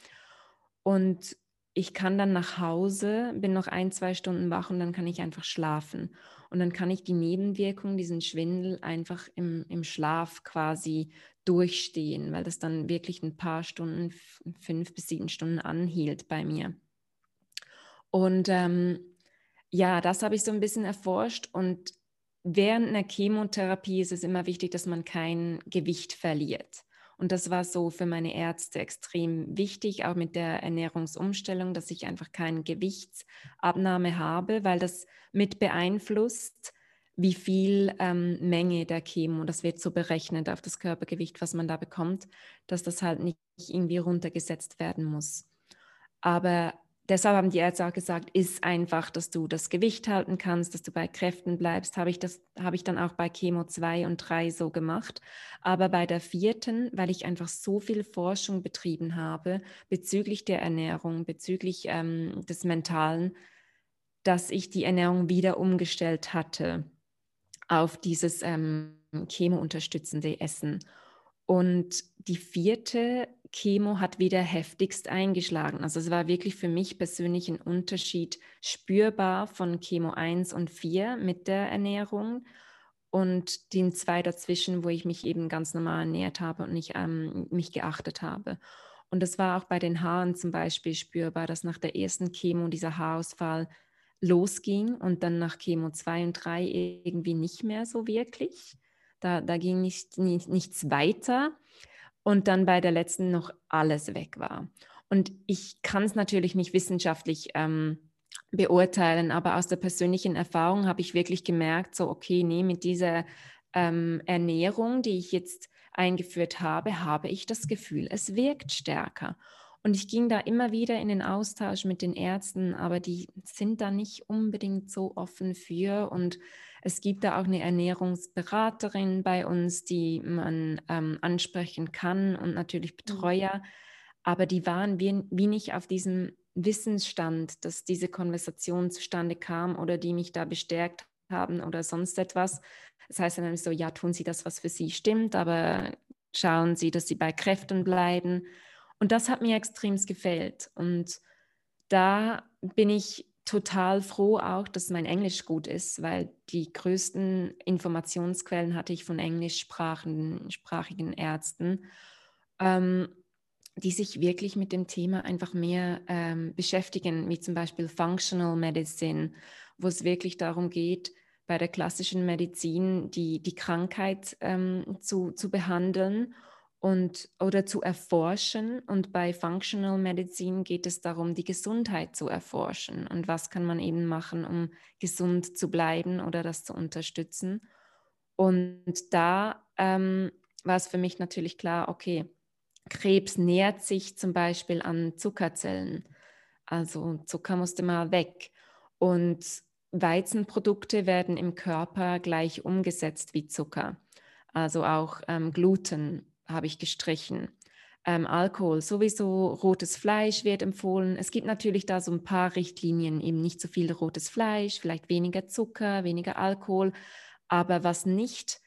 Und ich kann dann nach Hause, bin noch ein, zwei Stunden wach und dann kann ich einfach schlafen. Und dann kann ich die Nebenwirkung, diesen Schwindel einfach im, im Schlaf quasi durchstehen, weil das dann wirklich ein paar Stunden, fünf bis sieben Stunden anhielt bei mir. Und ähm, ja, das habe ich so ein bisschen erforscht und während einer Chemotherapie ist es immer wichtig, dass man kein Gewicht verliert. Und das war so für meine Ärzte extrem wichtig, auch mit der Ernährungsumstellung, dass ich einfach keine Gewichtsabnahme habe, weil das mit beeinflusst, wie viel ähm, Menge der Chemo, das wird so berechnet auf das Körpergewicht, was man da bekommt, dass das halt nicht irgendwie runtergesetzt werden muss. Aber deshalb haben die Ärzte auch gesagt, ist einfach, dass du das Gewicht halten kannst, dass du bei Kräften bleibst. Habe ich das, habe ich dann auch bei Chemo 2 und 3 so gemacht. Aber bei der vierten, weil ich einfach so viel Forschung betrieben habe bezüglich der Ernährung, bezüglich ähm, des Mentalen, dass ich die Ernährung wieder umgestellt hatte auf dieses ähm, Chemo-unterstützende Essen. Und die vierte Chemo hat wieder heftigst eingeschlagen. Also es war wirklich für mich persönlich ein Unterschied spürbar von Chemo 1 und 4 mit der Ernährung und den zwei dazwischen, wo ich mich eben ganz normal ernährt habe und nicht ähm, mich geachtet habe. Und das war auch bei den Haaren zum Beispiel spürbar, dass nach der ersten Chemo dieser Haarausfall losging und dann nach Chemo 2 und 3 irgendwie nicht mehr so wirklich. Da, da ging nicht, nicht, nichts weiter und dann bei der letzten noch alles weg war. Und ich kann es natürlich nicht wissenschaftlich ähm, beurteilen, aber aus der persönlichen Erfahrung habe ich wirklich gemerkt, so, okay, nee, mit dieser ähm, Ernährung, die ich jetzt eingeführt habe, habe ich das Gefühl, es wirkt stärker. Und ich ging da immer wieder in den Austausch mit den Ärzten, aber die sind da nicht unbedingt so offen für und es gibt da auch eine Ernährungsberaterin bei uns, die man ähm, ansprechen kann und natürlich mhm. Betreuer. Aber die waren wie, wie nicht auf diesem Wissensstand, dass diese Konversation zustande kam oder die mich da bestärkt haben oder sonst etwas. Das heißt dann so, ja, tun Sie das, was für Sie stimmt, aber schauen Sie, dass Sie bei Kräften bleiben. Und das hat mir extrem gefällt. Und da bin ich total froh auch, dass mein Englisch gut ist, weil die größten Informationsquellen hatte ich von englischsprachigen Ärzten, ähm, die sich wirklich mit dem Thema einfach mehr ähm, beschäftigen, wie zum Beispiel Functional Medicine, wo es wirklich darum geht, bei der klassischen Medizin die, die Krankheit ähm, zu, zu behandeln und, oder zu erforschen. Und bei Functional Medicine geht es darum, die Gesundheit zu erforschen. Und was kann man eben machen, um gesund zu bleiben oder das zu unterstützen. Und da ähm, war es für mich natürlich klar, okay, Krebs nähert sich zum Beispiel an Zuckerzellen. Also Zucker musste mal weg. Und Weizenprodukte werden im Körper gleich umgesetzt wie Zucker. Also auch ähm, Gluten habe ich gestrichen. Ähm, Alkohol, sowieso rotes Fleisch wird empfohlen. Es gibt natürlich da so ein paar Richtlinien, eben nicht so viel rotes Fleisch, vielleicht weniger Zucker, weniger Alkohol. Aber was nicht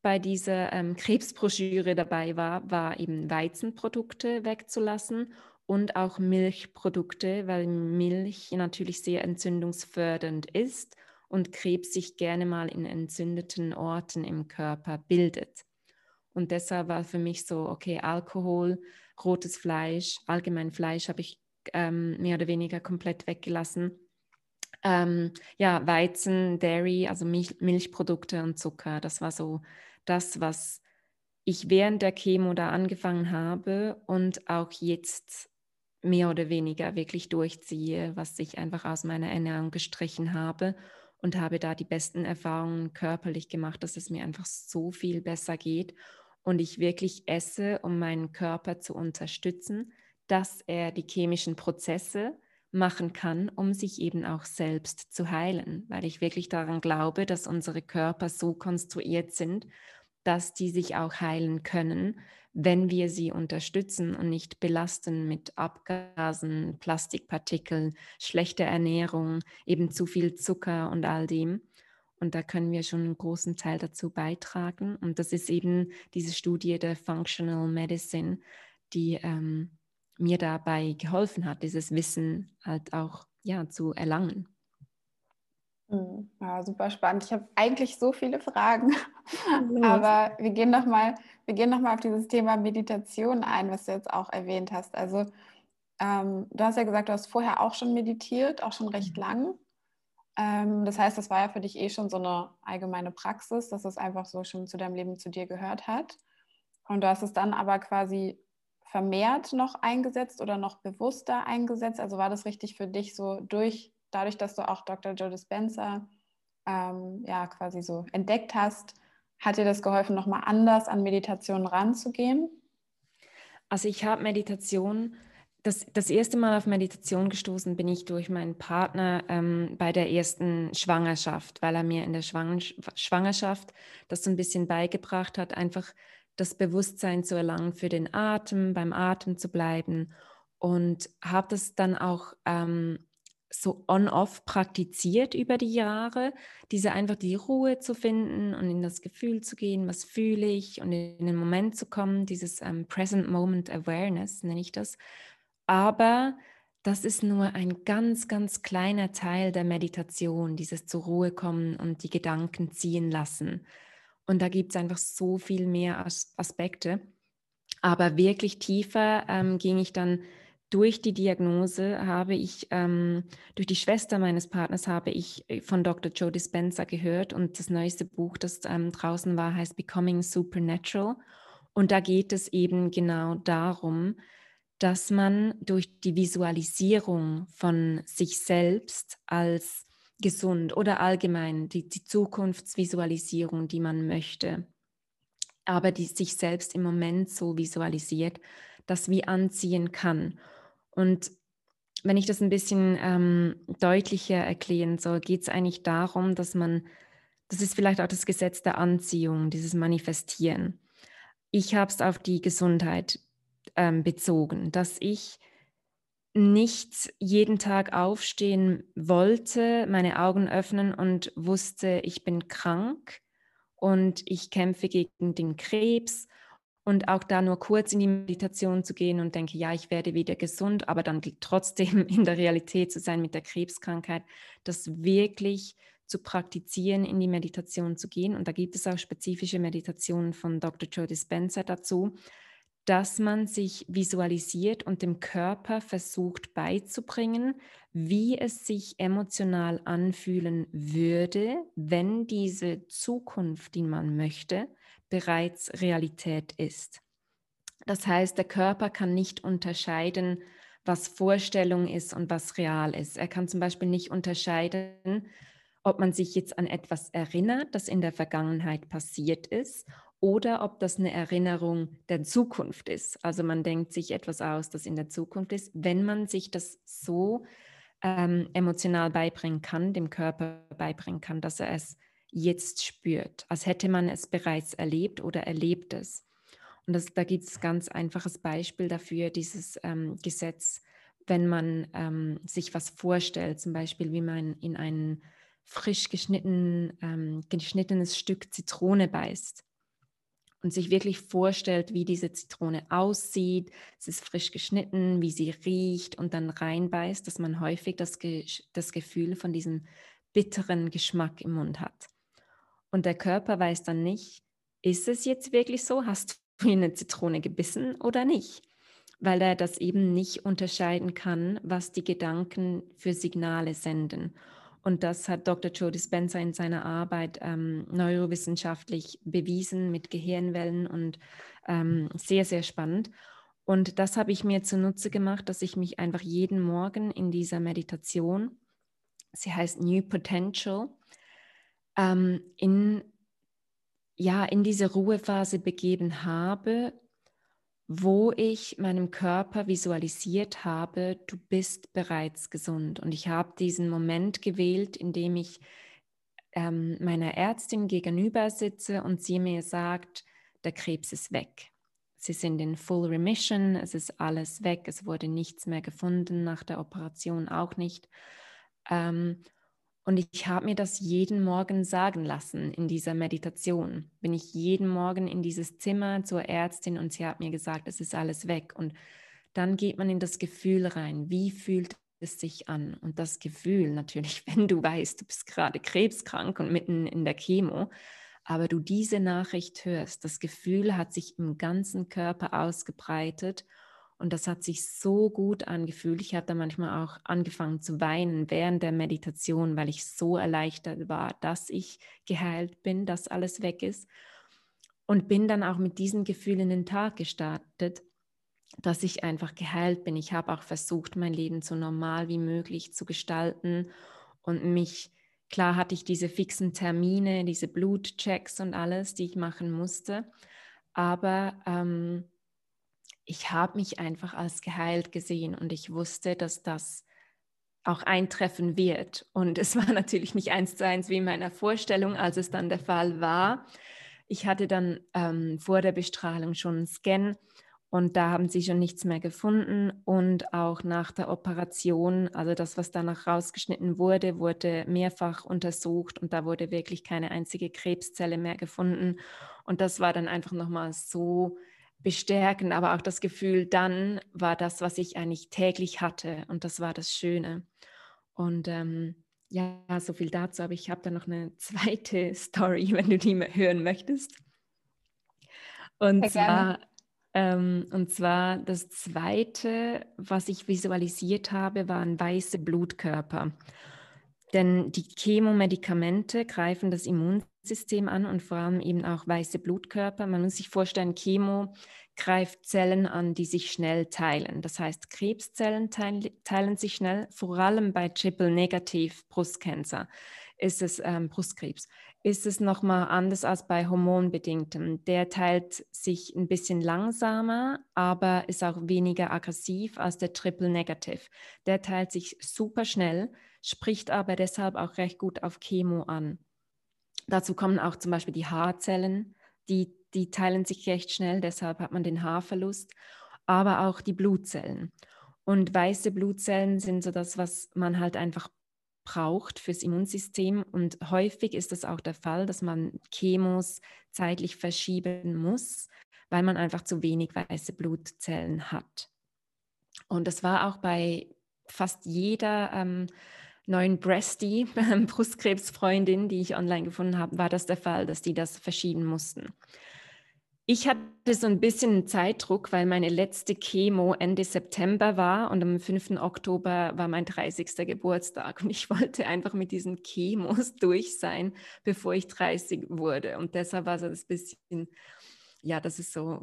bei dieser ähm, Krebsbroschüre dabei war, war eben Weizenprodukte wegzulassen und auch Milchprodukte, weil Milch natürlich sehr entzündungsfördernd ist und Krebs sich gerne mal in entzündeten Orten im Körper bildet. Und deshalb war für mich so, okay, Alkohol, rotes Fleisch, allgemein Fleisch habe ich ähm, mehr oder weniger komplett weggelassen. Ähm, ja, Weizen, Dairy, also Milch, Milchprodukte und Zucker, das war so das, was ich während der Chemo da angefangen habe und auch jetzt mehr oder weniger wirklich durchziehe, was ich einfach aus meiner Ernährung gestrichen habe und habe da die besten Erfahrungen körperlich gemacht, dass es mir einfach so viel besser geht und ich wirklich esse, um meinen Körper zu unterstützen, dass er die chemischen Prozesse machen kann, um sich eben auch selbst zu heilen, weil ich wirklich daran glaube, dass unsere Körper so konstruiert sind, dass die sich auch heilen können, wenn wir sie unterstützen und nicht belasten mit Abgasen, Plastikpartikeln, schlechter Ernährung, eben zu viel Zucker und all dem. Und da können wir schon einen großen Teil dazu beitragen. Und das ist eben diese Studie der Functional Medicine, die ähm, mir dabei geholfen hat, dieses Wissen halt auch ja, zu erlangen. Hm, ja, super spannend. Ich habe eigentlich so viele Fragen, aber wir gehen nochmal noch auf dieses Thema Meditation ein, was du jetzt auch erwähnt hast. Also ähm, du hast ja gesagt, du hast vorher auch schon meditiert, auch schon recht mhm. lang. Ähm, das heißt, das war ja für dich eh schon so eine allgemeine Praxis, dass es einfach so schon zu deinem Leben zu dir gehört hat. Und du hast es dann aber quasi vermehrt noch eingesetzt oder noch bewusster eingesetzt. Also war das richtig für dich so durch, dadurch, dass du auch Dr. Joe Dispenza ähm, ja quasi so entdeckt hast, hat dir das geholfen, nochmal anders an Meditation ranzugehen? Also ich habe Meditation das, das erste Mal auf Meditation gestoßen bin ich durch meinen Partner ähm, bei der ersten Schwangerschaft, weil er mir in der Schwang Schwangerschaft das so ein bisschen beigebracht hat, einfach das Bewusstsein zu erlangen für den Atem, beim Atem zu bleiben und habe das dann auch ähm, so on-off praktiziert über die Jahre, diese einfach die Ruhe zu finden und in das Gefühl zu gehen, was fühle ich und in den Moment zu kommen, dieses ähm, Present Moment Awareness nenne ich das aber das ist nur ein ganz, ganz kleiner Teil der Meditation, dieses zur Ruhe kommen und die Gedanken ziehen lassen. Und da gibt es einfach so viel mehr As Aspekte. Aber wirklich tiefer ähm, ging ich dann durch die Diagnose, habe ich, ähm, durch die Schwester meines Partners habe ich äh, von Dr. Joe Dispenza gehört und das neueste Buch, das ähm, draußen war, heißt Becoming Supernatural. Und da geht es eben genau darum, dass man durch die Visualisierung von sich selbst als gesund oder allgemein die, die Zukunftsvisualisierung, die man möchte, aber die sich selbst im Moment so visualisiert, das wie anziehen kann. Und wenn ich das ein bisschen ähm, deutlicher erklären soll, geht es eigentlich darum, dass man, das ist vielleicht auch das Gesetz der Anziehung, dieses Manifestieren. Ich habe es auf die Gesundheit ähm, bezogen, dass ich nicht jeden Tag aufstehen wollte, meine Augen öffnen und wusste, ich bin krank und ich kämpfe gegen den Krebs und auch da nur kurz in die Meditation zu gehen und denke, ja, ich werde wieder gesund, aber dann trotzdem in der Realität zu sein mit der Krebskrankheit, das wirklich zu praktizieren, in die Meditation zu gehen. Und da gibt es auch spezifische Meditationen von Dr. Joe Dispenza dazu, dass man sich visualisiert und dem Körper versucht beizubringen, wie es sich emotional anfühlen würde, wenn diese Zukunft, die man möchte, bereits Realität ist. Das heißt, der Körper kann nicht unterscheiden, was Vorstellung ist und was real ist. Er kann zum Beispiel nicht unterscheiden, ob man sich jetzt an etwas erinnert, das in der Vergangenheit passiert ist, oder ob das eine Erinnerung der Zukunft ist. Also man denkt sich etwas aus, das in der Zukunft ist. Wenn man sich das so ähm, emotional beibringen kann, dem Körper beibringen kann, dass er es jetzt spürt, als hätte man es bereits erlebt oder erlebt es. Und das, da gibt es ganz einfaches Beispiel dafür, dieses ähm, Gesetz, wenn man ähm, sich was vorstellt, zum Beispiel wie man in ein frisch geschnitten, ähm, geschnittenes Stück Zitrone beißt und sich wirklich vorstellt, wie diese Zitrone aussieht, es ist frisch geschnitten, wie sie riecht und dann reinbeißt, dass man häufig das, Ge das Gefühl von diesem bitteren Geschmack im Mund hat. Und der Körper weiß dann nicht, ist es jetzt wirklich so? Hast du eine Zitrone gebissen oder nicht? Weil er das eben nicht unterscheiden kann, was die Gedanken für Signale senden. Und das hat Dr. Joe Dispenza in seiner Arbeit ähm, neurowissenschaftlich bewiesen mit Gehirnwellen und ähm, sehr, sehr spannend. Und das habe ich mir zunutze gemacht, dass ich mich einfach jeden Morgen in dieser Meditation, sie heißt New Potential, ähm, in, ja, in diese Ruhephase begeben habe, wo ich meinem Körper visualisiert habe, du bist bereits gesund. Und ich habe diesen Moment gewählt, in dem ich ähm, meiner Ärztin gegenüber sitze und sie mir sagt, der Krebs ist weg. Sie sind in Full Remission, es ist alles weg, es wurde nichts mehr gefunden, nach der Operation auch nicht. Ähm, und ich habe mir das jeden Morgen sagen lassen in dieser Meditation. Bin ich jeden Morgen in dieses Zimmer zur Ärztin und sie hat mir gesagt, es ist alles weg. Und dann geht man in das Gefühl rein. Wie fühlt es sich an? Und das Gefühl natürlich, wenn du weißt, du bist gerade krebskrank und mitten in der Chemo, aber du diese Nachricht hörst, das Gefühl hat sich im ganzen Körper ausgebreitet und das hat sich so gut angefühlt. Ich da manchmal auch angefangen zu weinen während der Meditation, weil ich so erleichtert war, dass ich geheilt bin, dass alles weg ist. Und bin dann auch mit diesem Gefühl in den Tag gestartet, dass ich einfach geheilt bin. Ich habe auch versucht, mein Leben so normal wie möglich zu gestalten und mich, klar hatte ich diese fixen Termine, diese Blutchecks und alles, die ich machen musste. Aber ähm, ich habe mich einfach als geheilt gesehen und ich wusste, dass das auch eintreffen wird. Und es war natürlich nicht eins zu eins wie in meiner Vorstellung, als es dann der Fall war. Ich hatte dann ähm, vor der Bestrahlung schon einen Scan und da haben sie schon nichts mehr gefunden. Und auch nach der Operation, also das, was danach rausgeschnitten wurde, wurde mehrfach untersucht und da wurde wirklich keine einzige Krebszelle mehr gefunden. Und das war dann einfach nochmal so bestärken, aber auch das Gefühl, dann war das, was ich eigentlich täglich hatte und das war das Schöne. Und ähm, ja, so viel dazu, aber ich habe da noch eine zweite Story, wenn du die hören möchtest. Und Sehr zwar, ähm, und zwar das zweite, was ich visualisiert habe, waren weiße Blutkörper. Denn die Chemomedikamente greifen das Immunsystem an und vor allem eben auch weiße Blutkörper. Man muss sich vorstellen, Chemo greift Zellen an, die sich schnell teilen. Das heißt, Krebszellen teilen, teilen sich schnell, vor allem bei Triple-Negativ Brustcancer ist es ähm, Brustkrebs. Ist es nochmal anders als bei hormonbedingtem. Der teilt sich ein bisschen langsamer, aber ist auch weniger aggressiv als der Triple-Negative. Der teilt sich super schnell spricht aber deshalb auch recht gut auf Chemo an. Dazu kommen auch zum Beispiel die Haarzellen, die, die teilen sich recht schnell, deshalb hat man den Haarverlust, aber auch die Blutzellen. Und weiße Blutzellen sind so das, was man halt einfach braucht fürs Immunsystem. Und häufig ist es auch der Fall, dass man Chemos zeitlich verschieben muss, weil man einfach zu wenig weiße Blutzellen hat. Und das war auch bei fast jeder ähm, neuen Breasty, Brustkrebsfreundin, die ich online gefunden habe, war das der Fall, dass die das verschieben mussten. Ich hatte so ein bisschen Zeitdruck, weil meine letzte Chemo Ende September war und am 5. Oktober war mein 30. Geburtstag und ich wollte einfach mit diesen Chemos durch sein, bevor ich 30 wurde. Und deshalb war so das bisschen, ja, das ist so,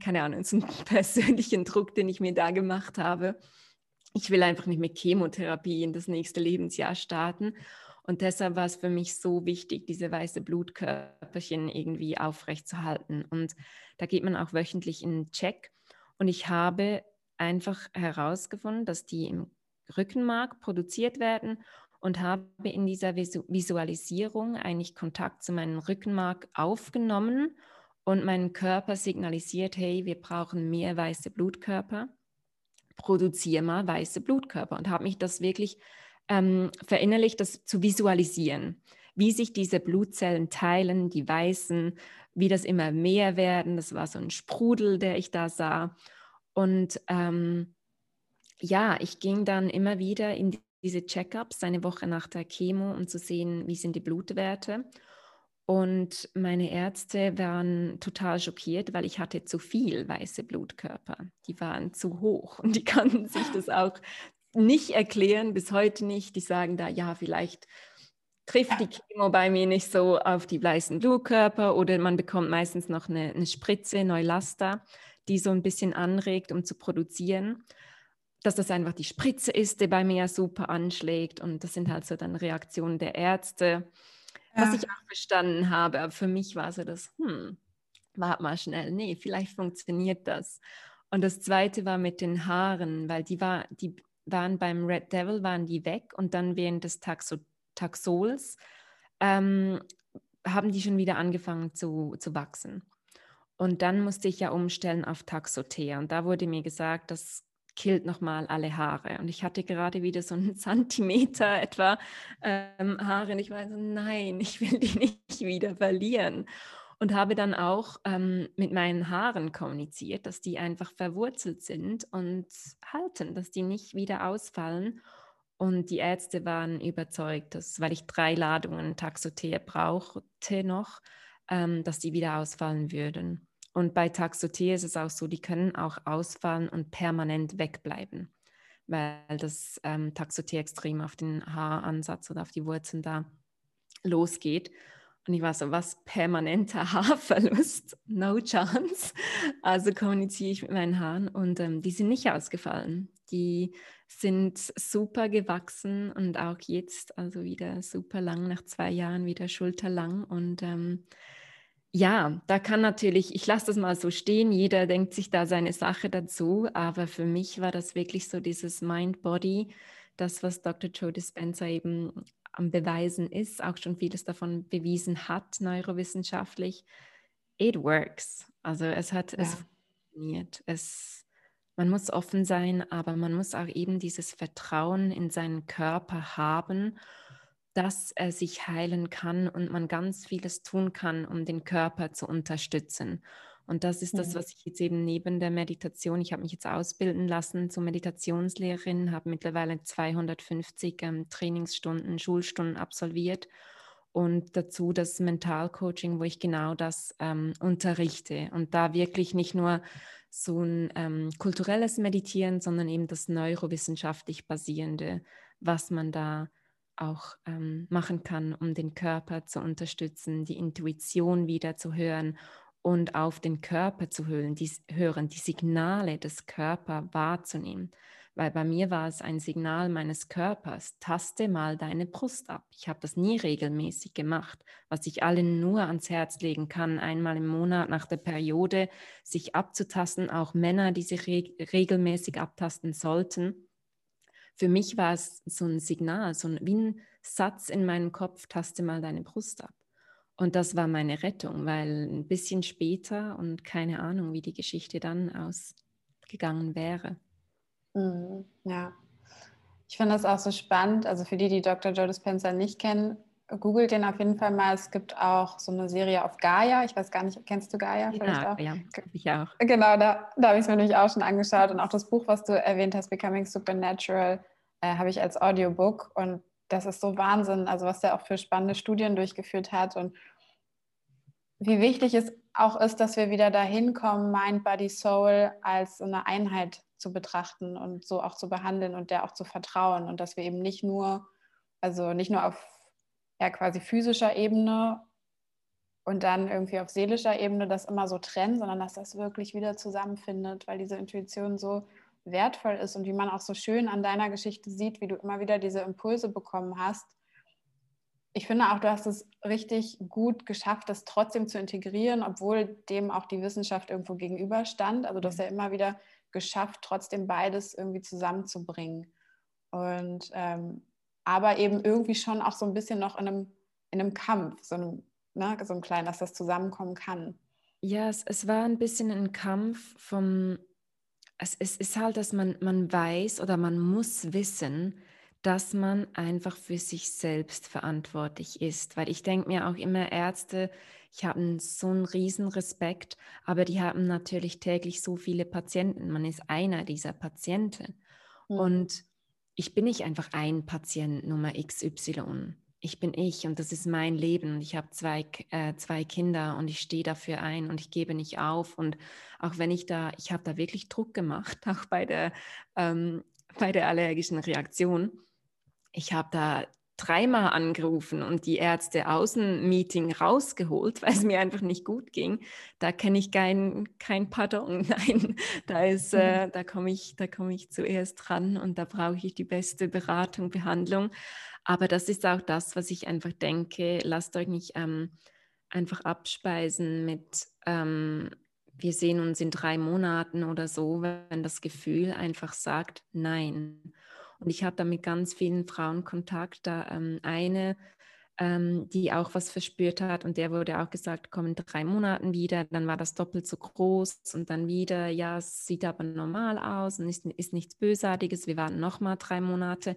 keine Ahnung, so ein persönlichen Druck, den ich mir da gemacht habe. Ich will einfach nicht mit Chemotherapie in das nächste Lebensjahr starten. Und deshalb war es für mich so wichtig, diese weiße Blutkörperchen irgendwie aufrechtzuerhalten. Und da geht man auch wöchentlich in einen Check. Und ich habe einfach herausgefunden, dass die im Rückenmark produziert werden und habe in dieser Visualisierung eigentlich Kontakt zu meinem Rückenmark aufgenommen und mein Körper signalisiert, hey, wir brauchen mehr weiße Blutkörper, produziere mal weiße Blutkörper und habe mich das wirklich ähm, verinnerlicht, das zu visualisieren, wie sich diese Blutzellen teilen, die weißen, wie das immer mehr werden. Das war so ein Sprudel, der ich da sah. Und ähm, ja, ich ging dann immer wieder in diese Check-ups eine Woche nach der Chemo, um zu sehen, wie sind die Blutwerte. Und meine Ärzte waren total schockiert, weil ich hatte zu viel weiße Blutkörper. Die waren zu hoch und die konnten sich das auch nicht erklären, bis heute nicht. Die sagen da, ja, vielleicht trifft die Chemo bei mir nicht so auf die weißen Blutkörper oder man bekommt meistens noch eine, eine Spritze, Neulasta, die so ein bisschen anregt, um zu produzieren. Dass das einfach die Spritze ist, die bei mir super anschlägt und das sind halt so dann Reaktionen der Ärzte. Was ich auch verstanden habe. Aber für mich war so das, hm, warte mal schnell, nee, vielleicht funktioniert das. Und das zweite war mit den Haaren, weil die war, die waren beim Red Devil, waren die weg und dann während des Taxo Taxols ähm, haben die schon wieder angefangen zu, zu wachsen. Und dann musste ich ja umstellen auf Taxotea und da wurde mir gesagt, das killt nochmal alle Haare. Und ich hatte gerade wieder so einen Zentimeter etwa ähm, Haare und ich war so, nein, ich will die nicht wieder verlieren und habe dann auch ähm, mit meinen Haaren kommuniziert, dass die einfach verwurzelt sind und halten, dass die nicht wieder ausfallen. Und die Ärzte waren überzeugt, dass, weil ich drei Ladungen Taxotea brauchte noch, ähm, dass die wieder ausfallen würden. Und bei Taxotea ist es auch so, die können auch ausfallen und permanent wegbleiben, weil das ähm, Taxotea extrem auf den Haaransatz oder auf die Wurzeln da losgeht. Und ich war so, was permanenter Haarverlust? No chance. Also kommuniziere ich mit meinen Haaren und ähm, die sind nicht ausgefallen. Die sind super gewachsen und auch jetzt, also wieder super lang, nach zwei Jahren wieder schulterlang. Und ähm, ja, da kann natürlich, ich lasse das mal so stehen, jeder denkt sich da seine Sache dazu, aber für mich war das wirklich so dieses Mind-Body, das, was Dr. Joe Dispenza eben am Beweisen ist, auch schon vieles davon bewiesen hat, neurowissenschaftlich. It works. Also es hat, ja. es funktioniert. Es, man muss offen sein, aber man muss auch eben dieses Vertrauen in seinen Körper haben, dass er sich heilen kann und man ganz vieles tun kann, um den Körper zu unterstützen. Und das ist das, mhm. was ich jetzt eben neben der Meditation, ich habe mich jetzt ausbilden lassen zur Meditationslehrerin, habe mittlerweile 250 ähm, Trainingsstunden, Schulstunden absolviert und dazu das Mentalcoaching, wo ich genau das ähm, unterrichte und da wirklich nicht nur so ein ähm, kulturelles Meditieren, sondern eben das neurowissenschaftlich basierende, was man da auch ähm, machen kann, um den Körper zu unterstützen, die Intuition wieder zu hören und auf den Körper zu hören, die, hören, die Signale des Körpers wahrzunehmen. Weil bei mir war es ein Signal meines Körpers, taste mal deine Brust ab. Ich habe das nie regelmäßig gemacht, was ich allen nur ans Herz legen kann, einmal im Monat nach der Periode sich abzutasten, auch Männer, die sich re regelmäßig abtasten sollten. Für mich war es so ein Signal, so ein, wie ein Satz in meinem Kopf, taste mal deine Brust ab. Und das war meine Rettung, weil ein bisschen später und keine Ahnung, wie die Geschichte dann ausgegangen wäre. Mhm, ja, ich finde das auch so spannend. Also für die, die Dr. Joe Dispenza nicht kennen, googelt den auf jeden Fall mal. Es gibt auch so eine Serie auf Gaia. Ich weiß gar nicht, kennst du Gaia? Ja, auch? ja ich auch. Genau, da, da habe ich es mir nämlich auch schon angeschaut. Und auch das Buch, was du erwähnt hast, Becoming Supernatural, äh, habe ich als Audiobook. Und das ist so Wahnsinn, also was der auch für spannende Studien durchgeführt hat und wie wichtig es auch ist, dass wir wieder dahin kommen, Mind, Body, Soul als eine Einheit zu betrachten und so auch zu behandeln und der auch zu vertrauen und dass wir eben nicht nur, also nicht nur auf ja, quasi physischer Ebene und dann irgendwie auf seelischer Ebene das immer so trennen, sondern dass das wirklich wieder zusammenfindet, weil diese Intuition so wertvoll ist und wie man auch so schön an deiner Geschichte sieht, wie du immer wieder diese Impulse bekommen hast. Ich finde auch, du hast es richtig gut geschafft, das trotzdem zu integrieren, obwohl dem auch die Wissenschaft irgendwo gegenüberstand. Also du hast ja immer wieder geschafft, trotzdem beides irgendwie zusammenzubringen. Und ähm, aber eben irgendwie schon auch so ein bisschen noch in einem, in einem Kampf, so einem, ne, so einem kleinen, dass das zusammenkommen kann. Ja, es, es war ein bisschen ein Kampf vom, es, es ist halt, dass man, man weiß oder man muss wissen, dass man einfach für sich selbst verantwortlich ist. Weil ich denke mir auch immer, Ärzte, ich habe so einen riesen Respekt, aber die haben natürlich täglich so viele Patienten. Man ist einer dieser Patienten. Mhm. Und ich bin nicht einfach ein Patient Nummer XY ich bin ich und das ist mein Leben. Ich habe zwei, äh, zwei Kinder und ich stehe dafür ein und ich gebe nicht auf. Und auch wenn ich da, ich habe da wirklich Druck gemacht, auch bei der, ähm, bei der allergischen Reaktion. Ich habe da dreimal angerufen und die Ärzte Außenmeeting rausgeholt, weil es mir einfach nicht gut ging. Da kenne ich kein, kein Pardon. Nein, da ist, äh, da komme ich, da komme ich zuerst dran und da brauche ich die beste Beratung, Behandlung. Aber das ist auch das, was ich einfach denke. Lasst euch nicht ähm, einfach abspeisen mit, ähm, wir sehen uns in drei Monaten oder so, wenn das Gefühl einfach sagt, nein. Und ich habe da mit ganz vielen Frauen Kontakt. Da ähm, eine, ähm, die auch was verspürt hat und der wurde auch gesagt, komm in drei Monaten wieder. Dann war das doppelt so groß und dann wieder, ja, es sieht aber normal aus und ist, ist nichts Bösartiges. Wir warten nochmal drei Monate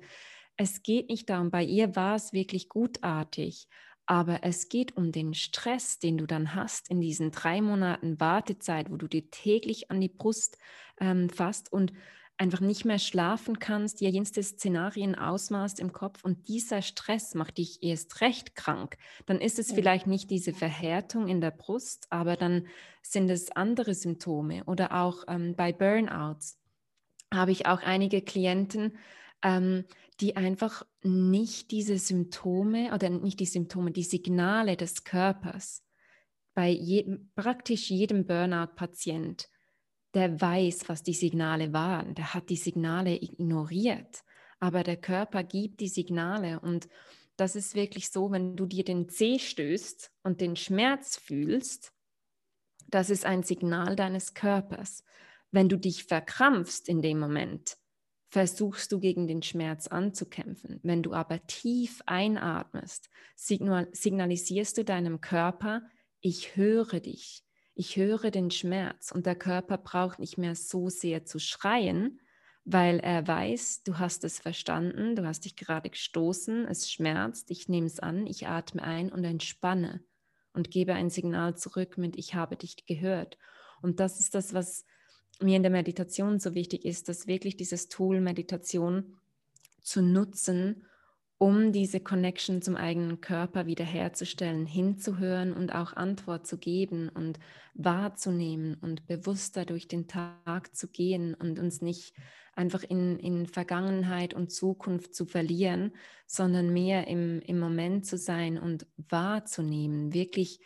es geht nicht darum, bei ihr war es wirklich gutartig, aber es geht um den Stress, den du dann hast in diesen drei Monaten Wartezeit, wo du dir täglich an die Brust ähm, fasst und einfach nicht mehr schlafen kannst, dir jenste Szenarien ausmaßt im Kopf und dieser Stress macht dich erst recht krank, dann ist es vielleicht nicht diese Verhärtung in der Brust, aber dann sind es andere Symptome oder auch ähm, bei Burnouts habe ich auch einige Klienten, ähm, die einfach nicht diese Symptome oder nicht die Symptome, die Signale des Körpers bei jedem, praktisch jedem Burnout-Patient, der weiß, was die Signale waren, der hat die Signale ignoriert, aber der Körper gibt die Signale und das ist wirklich so, wenn du dir den Zeh stößt und den Schmerz fühlst, das ist ein Signal deines Körpers. Wenn du dich verkrampfst in dem Moment, versuchst du gegen den Schmerz anzukämpfen. Wenn du aber tief einatmest, signal signalisierst du deinem Körper, ich höre dich, ich höre den Schmerz und der Körper braucht nicht mehr so sehr zu schreien, weil er weiß, du hast es verstanden, du hast dich gerade gestoßen, es schmerzt, ich nehme es an, ich atme ein und entspanne und gebe ein Signal zurück mit, ich habe dich gehört. Und das ist das, was mir in der Meditation so wichtig ist, dass wirklich dieses Tool Meditation zu nutzen, um diese Connection zum eigenen Körper wiederherzustellen, hinzuhören und auch Antwort zu geben und wahrzunehmen und bewusster durch den Tag zu gehen und uns nicht einfach in, in Vergangenheit und Zukunft zu verlieren, sondern mehr im, im Moment zu sein und wahrzunehmen, wirklich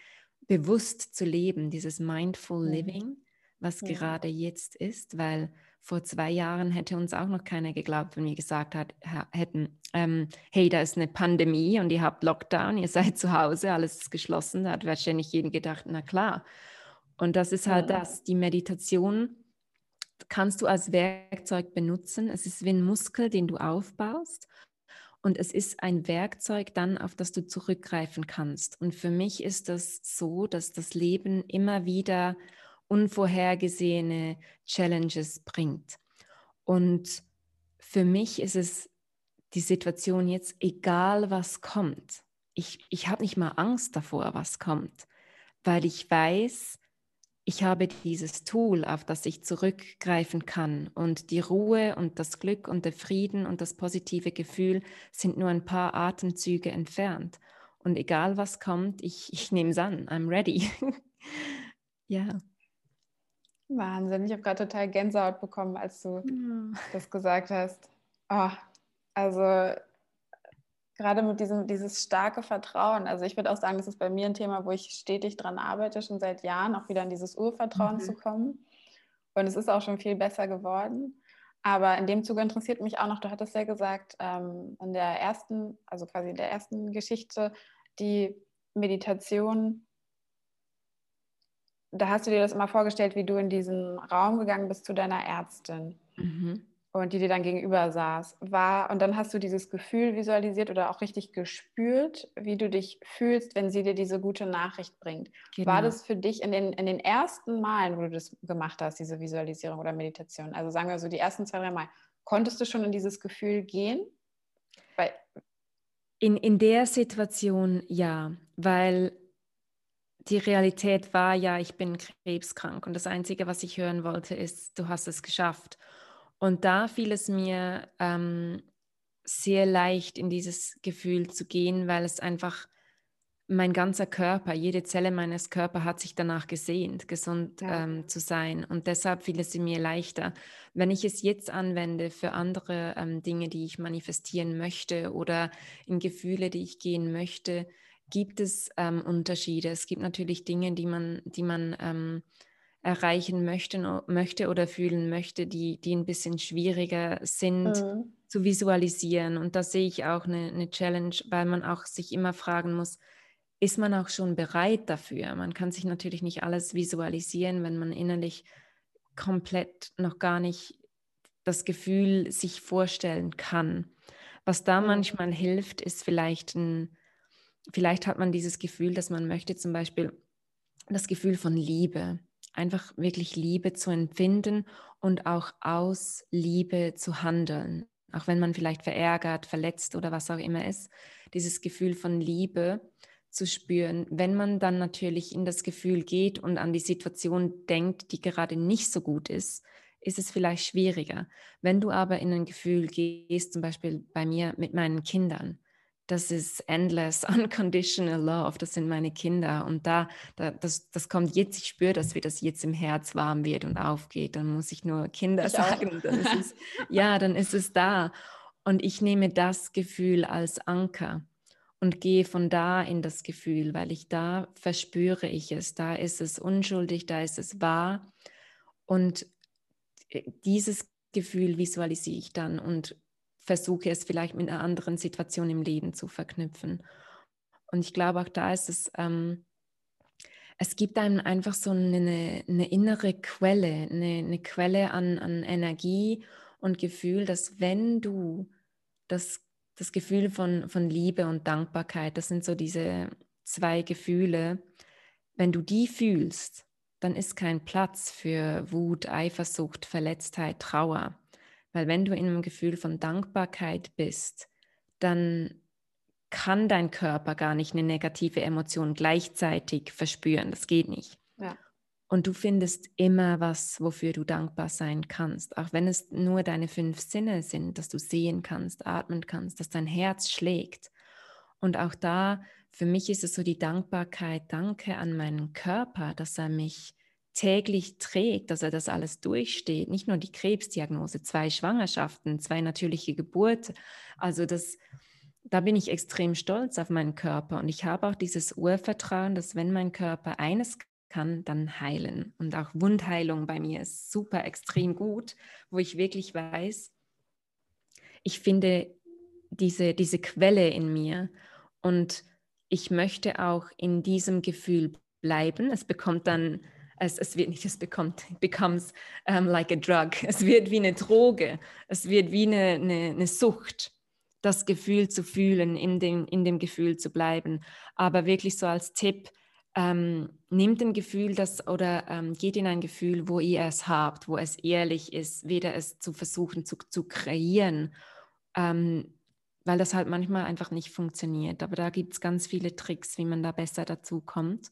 bewusst zu leben, dieses Mindful Living was ja. gerade jetzt ist, weil vor zwei Jahren hätte uns auch noch keiner geglaubt, wenn wir gesagt hat, hätten, ähm, hey, da ist eine Pandemie und ihr habt Lockdown, ihr seid zu Hause, alles ist geschlossen. Da hat wahrscheinlich jeden gedacht, na klar. Und das ist halt ja. das, die Meditation kannst du als Werkzeug benutzen. Es ist wie ein Muskel, den du aufbaust. Und es ist ein Werkzeug dann, auf das du zurückgreifen kannst. Und für mich ist das so, dass das Leben immer wieder unvorhergesehene Challenges bringt. Und für mich ist es die Situation jetzt, egal was kommt, ich, ich habe nicht mal Angst davor, was kommt, weil ich weiß, ich habe dieses Tool, auf das ich zurückgreifen kann. Und die Ruhe und das Glück und der Frieden und das positive Gefühl sind nur ein paar Atemzüge entfernt. Und egal was kommt, ich, ich nehme es an. I'm ready. ja. Wahnsinn. Ich habe gerade total Gänsehaut bekommen, als du ja. das gesagt hast. Oh, also gerade mit diesem dieses starke Vertrauen. Also ich würde auch sagen, das ist bei mir ein Thema, wo ich stetig dran arbeite, schon seit Jahren, auch wieder in dieses Urvertrauen mhm. zu kommen. Und es ist auch schon viel besser geworden. Aber in dem Zuge interessiert mich auch noch, du hattest ja gesagt, ähm, in der ersten, also quasi in der ersten Geschichte, die Meditation, da hast du dir das immer vorgestellt, wie du in diesen Raum gegangen bist zu deiner Ärztin. Mhm und die dir dann gegenüber saß, war, und dann hast du dieses Gefühl visualisiert oder auch richtig gespürt, wie du dich fühlst, wenn sie dir diese gute Nachricht bringt. Genau. War das für dich in den, in den ersten Malen, wo du das gemacht hast, diese Visualisierung oder Meditation, also sagen wir so die ersten zwei, drei Mal, konntest du schon in dieses Gefühl gehen? Weil in, in der Situation ja, weil die Realität war ja, ich bin krebskrank und das Einzige, was ich hören wollte, ist, du hast es geschafft. Und da fiel es mir ähm, sehr leicht, in dieses Gefühl zu gehen, weil es einfach mein ganzer Körper, jede Zelle meines Körpers hat sich danach gesehnt, gesund ja. ähm, zu sein. Und deshalb fiel es mir leichter. Wenn ich es jetzt anwende für andere ähm, Dinge, die ich manifestieren möchte oder in Gefühle, die ich gehen möchte, gibt es ähm, Unterschiede. Es gibt natürlich Dinge, die man, die man ähm, erreichen möchte, möchte oder fühlen möchte, die, die ein bisschen schwieriger sind mhm. zu visualisieren. Und da sehe ich auch eine, eine Challenge, weil man auch sich immer fragen muss, ist man auch schon bereit dafür? Man kann sich natürlich nicht alles visualisieren, wenn man innerlich komplett noch gar nicht das Gefühl sich vorstellen kann. Was da mhm. manchmal hilft, ist vielleicht ein, vielleicht hat man dieses Gefühl, dass man möchte zum Beispiel das Gefühl von Liebe einfach wirklich Liebe zu empfinden und auch aus Liebe zu handeln. Auch wenn man vielleicht verärgert, verletzt oder was auch immer ist, dieses Gefühl von Liebe zu spüren. Wenn man dann natürlich in das Gefühl geht und an die Situation denkt, die gerade nicht so gut ist, ist es vielleicht schwieriger. Wenn du aber in ein Gefühl gehst, zum Beispiel bei mir mit meinen Kindern, das ist endless, unconditional love, das sind meine Kinder. Und da, da das, das kommt jetzt, ich spüre dass wie das jetzt im Herz warm wird und aufgeht. Dann muss ich nur Kinder ich sagen. Dann ist es, ja, dann ist es da. Und ich nehme das Gefühl als Anker und gehe von da in das Gefühl, weil ich da verspüre ich es. Da ist es unschuldig, da ist es wahr. Und äh, dieses Gefühl visualisiere ich dann und versuche es vielleicht mit einer anderen Situation im Leben zu verknüpfen. Und ich glaube, auch da ist es, ähm, es gibt einem einfach so eine, eine innere Quelle, eine, eine Quelle an, an Energie und Gefühl, dass wenn du das, das Gefühl von, von Liebe und Dankbarkeit, das sind so diese zwei Gefühle, wenn du die fühlst, dann ist kein Platz für Wut, Eifersucht, Verletztheit, Trauer. Weil wenn du in einem Gefühl von Dankbarkeit bist, dann kann dein Körper gar nicht eine negative Emotion gleichzeitig verspüren. Das geht nicht. Ja. Und du findest immer was, wofür du dankbar sein kannst. Auch wenn es nur deine fünf Sinne sind, dass du sehen kannst, atmen kannst, dass dein Herz schlägt. Und auch da, für mich ist es so die Dankbarkeit, danke an meinen Körper, dass er mich täglich trägt, dass er das alles durchsteht. Nicht nur die Krebsdiagnose, zwei Schwangerschaften, zwei natürliche Geburten. Also das, da bin ich extrem stolz auf meinen Körper und ich habe auch dieses Urvertrauen, dass wenn mein Körper eines kann, dann heilen. Und auch Wundheilung bei mir ist super extrem gut, wo ich wirklich weiß, ich finde diese, diese Quelle in mir und ich möchte auch in diesem Gefühl bleiben. Es bekommt dann es, es wird nicht, es bekommt, becomes um, like a drug. Es wird wie eine Droge. Es wird wie eine, eine, eine Sucht, das Gefühl zu fühlen, in dem, in dem Gefühl zu bleiben. Aber wirklich so als Tipp, ähm, nehmt ein Gefühl das, oder ähm, geht in ein Gefühl, wo ihr es habt, wo es ehrlich ist, weder es zu versuchen zu, zu kreieren. Ähm, weil das halt manchmal einfach nicht funktioniert. Aber da gibt es ganz viele Tricks, wie man da besser dazu kommt.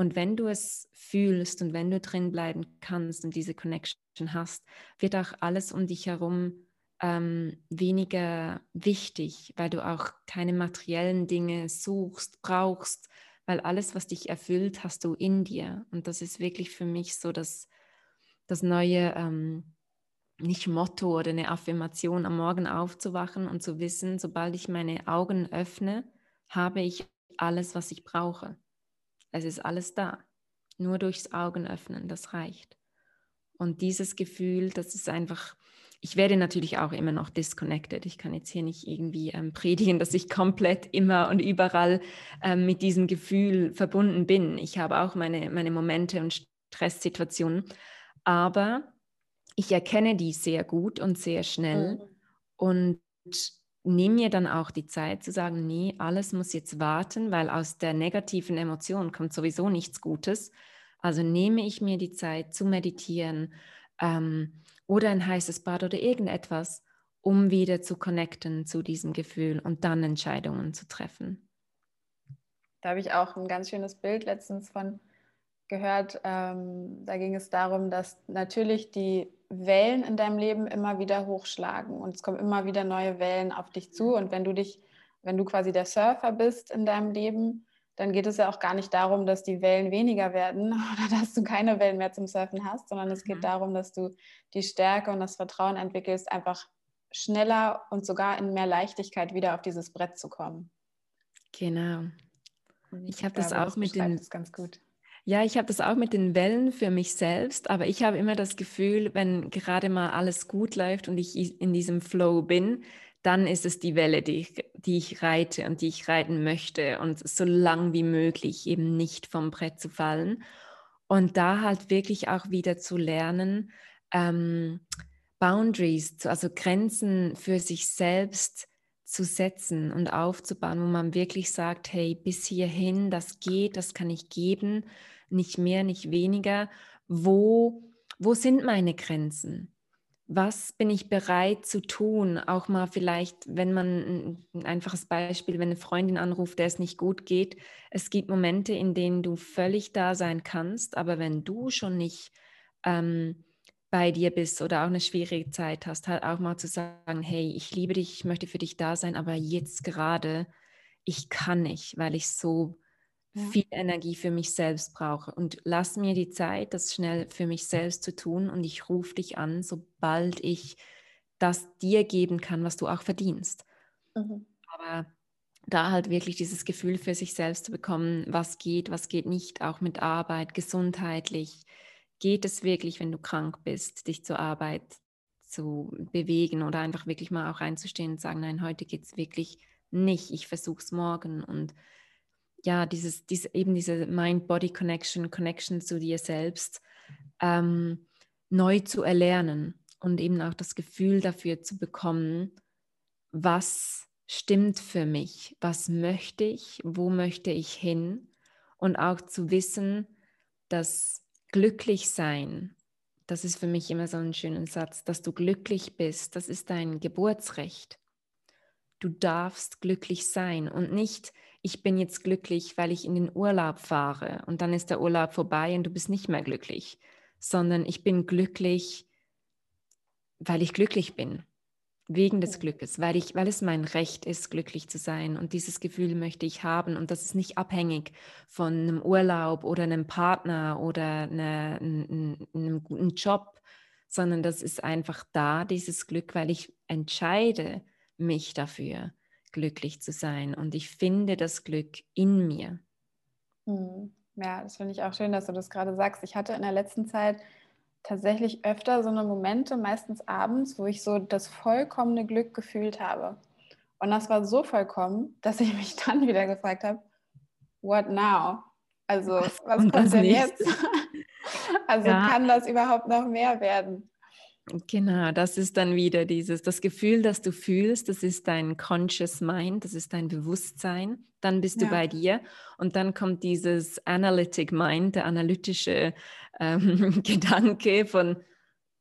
Und wenn du es fühlst und wenn du drin bleiben kannst und diese Connection hast, wird auch alles um dich herum ähm, weniger wichtig, weil du auch keine materiellen Dinge suchst, brauchst, weil alles, was dich erfüllt, hast du in dir. Und das ist wirklich für mich so das, das neue, ähm, nicht Motto oder eine Affirmation, am Morgen aufzuwachen und zu wissen, sobald ich meine Augen öffne, habe ich alles, was ich brauche. Es ist alles da. Nur durchs Augen öffnen, das reicht. Und dieses Gefühl, das ist einfach, ich werde natürlich auch immer noch disconnected. Ich kann jetzt hier nicht irgendwie ähm, predigen, dass ich komplett immer und überall ähm, mit diesem Gefühl verbunden bin. Ich habe auch meine, meine Momente und Stresssituationen. Aber ich erkenne die sehr gut und sehr schnell mhm. und nehme mir dann auch die Zeit zu sagen, nee, alles muss jetzt warten, weil aus der negativen Emotion kommt sowieso nichts Gutes. Also nehme ich mir die Zeit zu meditieren ähm, oder ein heißes Bad oder irgendetwas, um wieder zu connecten zu diesem Gefühl und dann Entscheidungen zu treffen. Da habe ich auch ein ganz schönes Bild letztens von gehört. Ähm, da ging es darum, dass natürlich die Wellen in deinem Leben immer wieder hochschlagen und es kommen immer wieder neue Wellen auf dich zu. Und wenn du dich, wenn du quasi der Surfer bist in deinem Leben, dann geht es ja auch gar nicht darum, dass die Wellen weniger werden oder dass du keine Wellen mehr zum Surfen hast, sondern es geht mhm. darum, dass du die Stärke und das Vertrauen entwickelst, einfach schneller und sogar in mehr Leichtigkeit wieder auf dieses Brett zu kommen. Genau. Ich habe das auch mit den. Das ganz gut. Ja, ich habe das auch mit den Wellen für mich selbst, aber ich habe immer das Gefühl, wenn gerade mal alles gut läuft und ich in diesem Flow bin, dann ist es die Welle, die ich, die ich reite und die ich reiten möchte und so lang wie möglich eben nicht vom Brett zu fallen. Und da halt wirklich auch wieder zu lernen, ähm, Boundaries, also Grenzen für sich selbst zu setzen und aufzubauen, wo man wirklich sagt, hey, bis hierhin, das geht, das kann ich geben, nicht mehr, nicht weniger. Wo, wo sind meine Grenzen? Was bin ich bereit zu tun? Auch mal vielleicht, wenn man ein einfaches Beispiel, wenn eine Freundin anruft, der es nicht gut geht. Es gibt Momente, in denen du völlig da sein kannst, aber wenn du schon nicht ähm, bei dir bist oder auch eine schwierige Zeit hast, halt auch mal zu sagen, hey, ich liebe dich, ich möchte für dich da sein, aber jetzt gerade, ich kann nicht, weil ich so ja. viel Energie für mich selbst brauche. Und lass mir die Zeit, das schnell für mich selbst zu tun und ich rufe dich an, sobald ich das dir geben kann, was du auch verdienst. Mhm. Aber da halt wirklich dieses Gefühl für sich selbst zu bekommen, was geht, was geht nicht, auch mit Arbeit, gesundheitlich, geht es wirklich, wenn du krank bist, dich zur Arbeit zu bewegen oder einfach wirklich mal auch reinzustehen und sagen, nein, heute geht es wirklich nicht, ich versuche es morgen. Und ja, dieses, diese, eben diese Mind-Body-Connection, Connection zu dir selbst ähm, neu zu erlernen und eben auch das Gefühl dafür zu bekommen, was stimmt für mich, was möchte ich, wo möchte ich hin und auch zu wissen, dass glücklich sein, das ist für mich immer so ein schöner Satz, dass du glücklich bist, das ist dein Geburtsrecht. Du darfst glücklich sein und nicht, ich bin jetzt glücklich, weil ich in den Urlaub fahre und dann ist der Urlaub vorbei und du bist nicht mehr glücklich, sondern ich bin glücklich, weil ich glücklich bin wegen des Glückes, weil, ich, weil es mein Recht ist, glücklich zu sein. Und dieses Gefühl möchte ich haben. Und das ist nicht abhängig von einem Urlaub oder einem Partner oder eine, einem, einem guten Job, sondern das ist einfach da, dieses Glück, weil ich entscheide mich dafür, glücklich zu sein. Und ich finde das Glück in mir. Hm. Ja, das finde ich auch schön, dass du das gerade sagst. Ich hatte in der letzten Zeit tatsächlich öfter so eine Momente, meistens abends, wo ich so das vollkommene Glück gefühlt habe. Und das war so vollkommen, dass ich mich dann wieder gefragt habe, what now? Also was, was kommt denn jetzt? also ja. kann das überhaupt noch mehr werden? Genau, das ist dann wieder dieses, das Gefühl, das du fühlst, das ist dein Conscious Mind, das ist dein Bewusstsein. Dann bist ja. du bei dir und dann kommt dieses Analytic Mind, der analytische ähm, Gedanke von,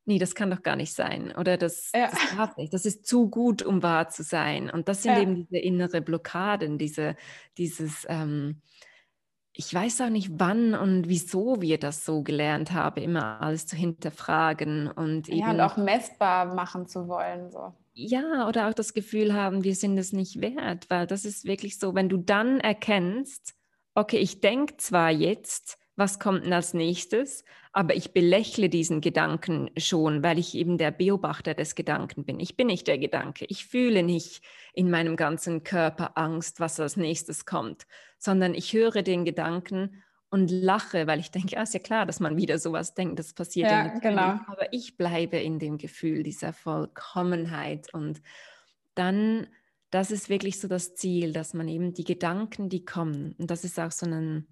nee, das kann doch gar nicht sein. Oder das, ja. das darf nicht. Das ist zu gut, um wahr zu sein. Und das sind ja. eben diese innere Blockaden, diese, dieses, ähm, ich weiß auch nicht, wann und wieso wir das so gelernt haben, immer alles zu hinterfragen und ja, eben, und auch messbar machen zu wollen. So. Ja, oder auch das Gefühl haben, wir sind es nicht wert, weil das ist wirklich so, wenn du dann erkennst, okay, ich denke zwar jetzt, was kommt denn als nächstes? Aber ich belächle diesen Gedanken schon, weil ich eben der Beobachter des Gedanken bin. Ich bin nicht der Gedanke. Ich fühle nicht in meinem ganzen Körper Angst, was als nächstes kommt, sondern ich höre den Gedanken und lache, weil ich denke, ja, ist ja klar, dass man wieder sowas denkt, das passiert ja, ja genau. aber ich bleibe in dem Gefühl dieser Vollkommenheit und dann, das ist wirklich so das Ziel, dass man eben die Gedanken, die kommen, und das ist auch so ein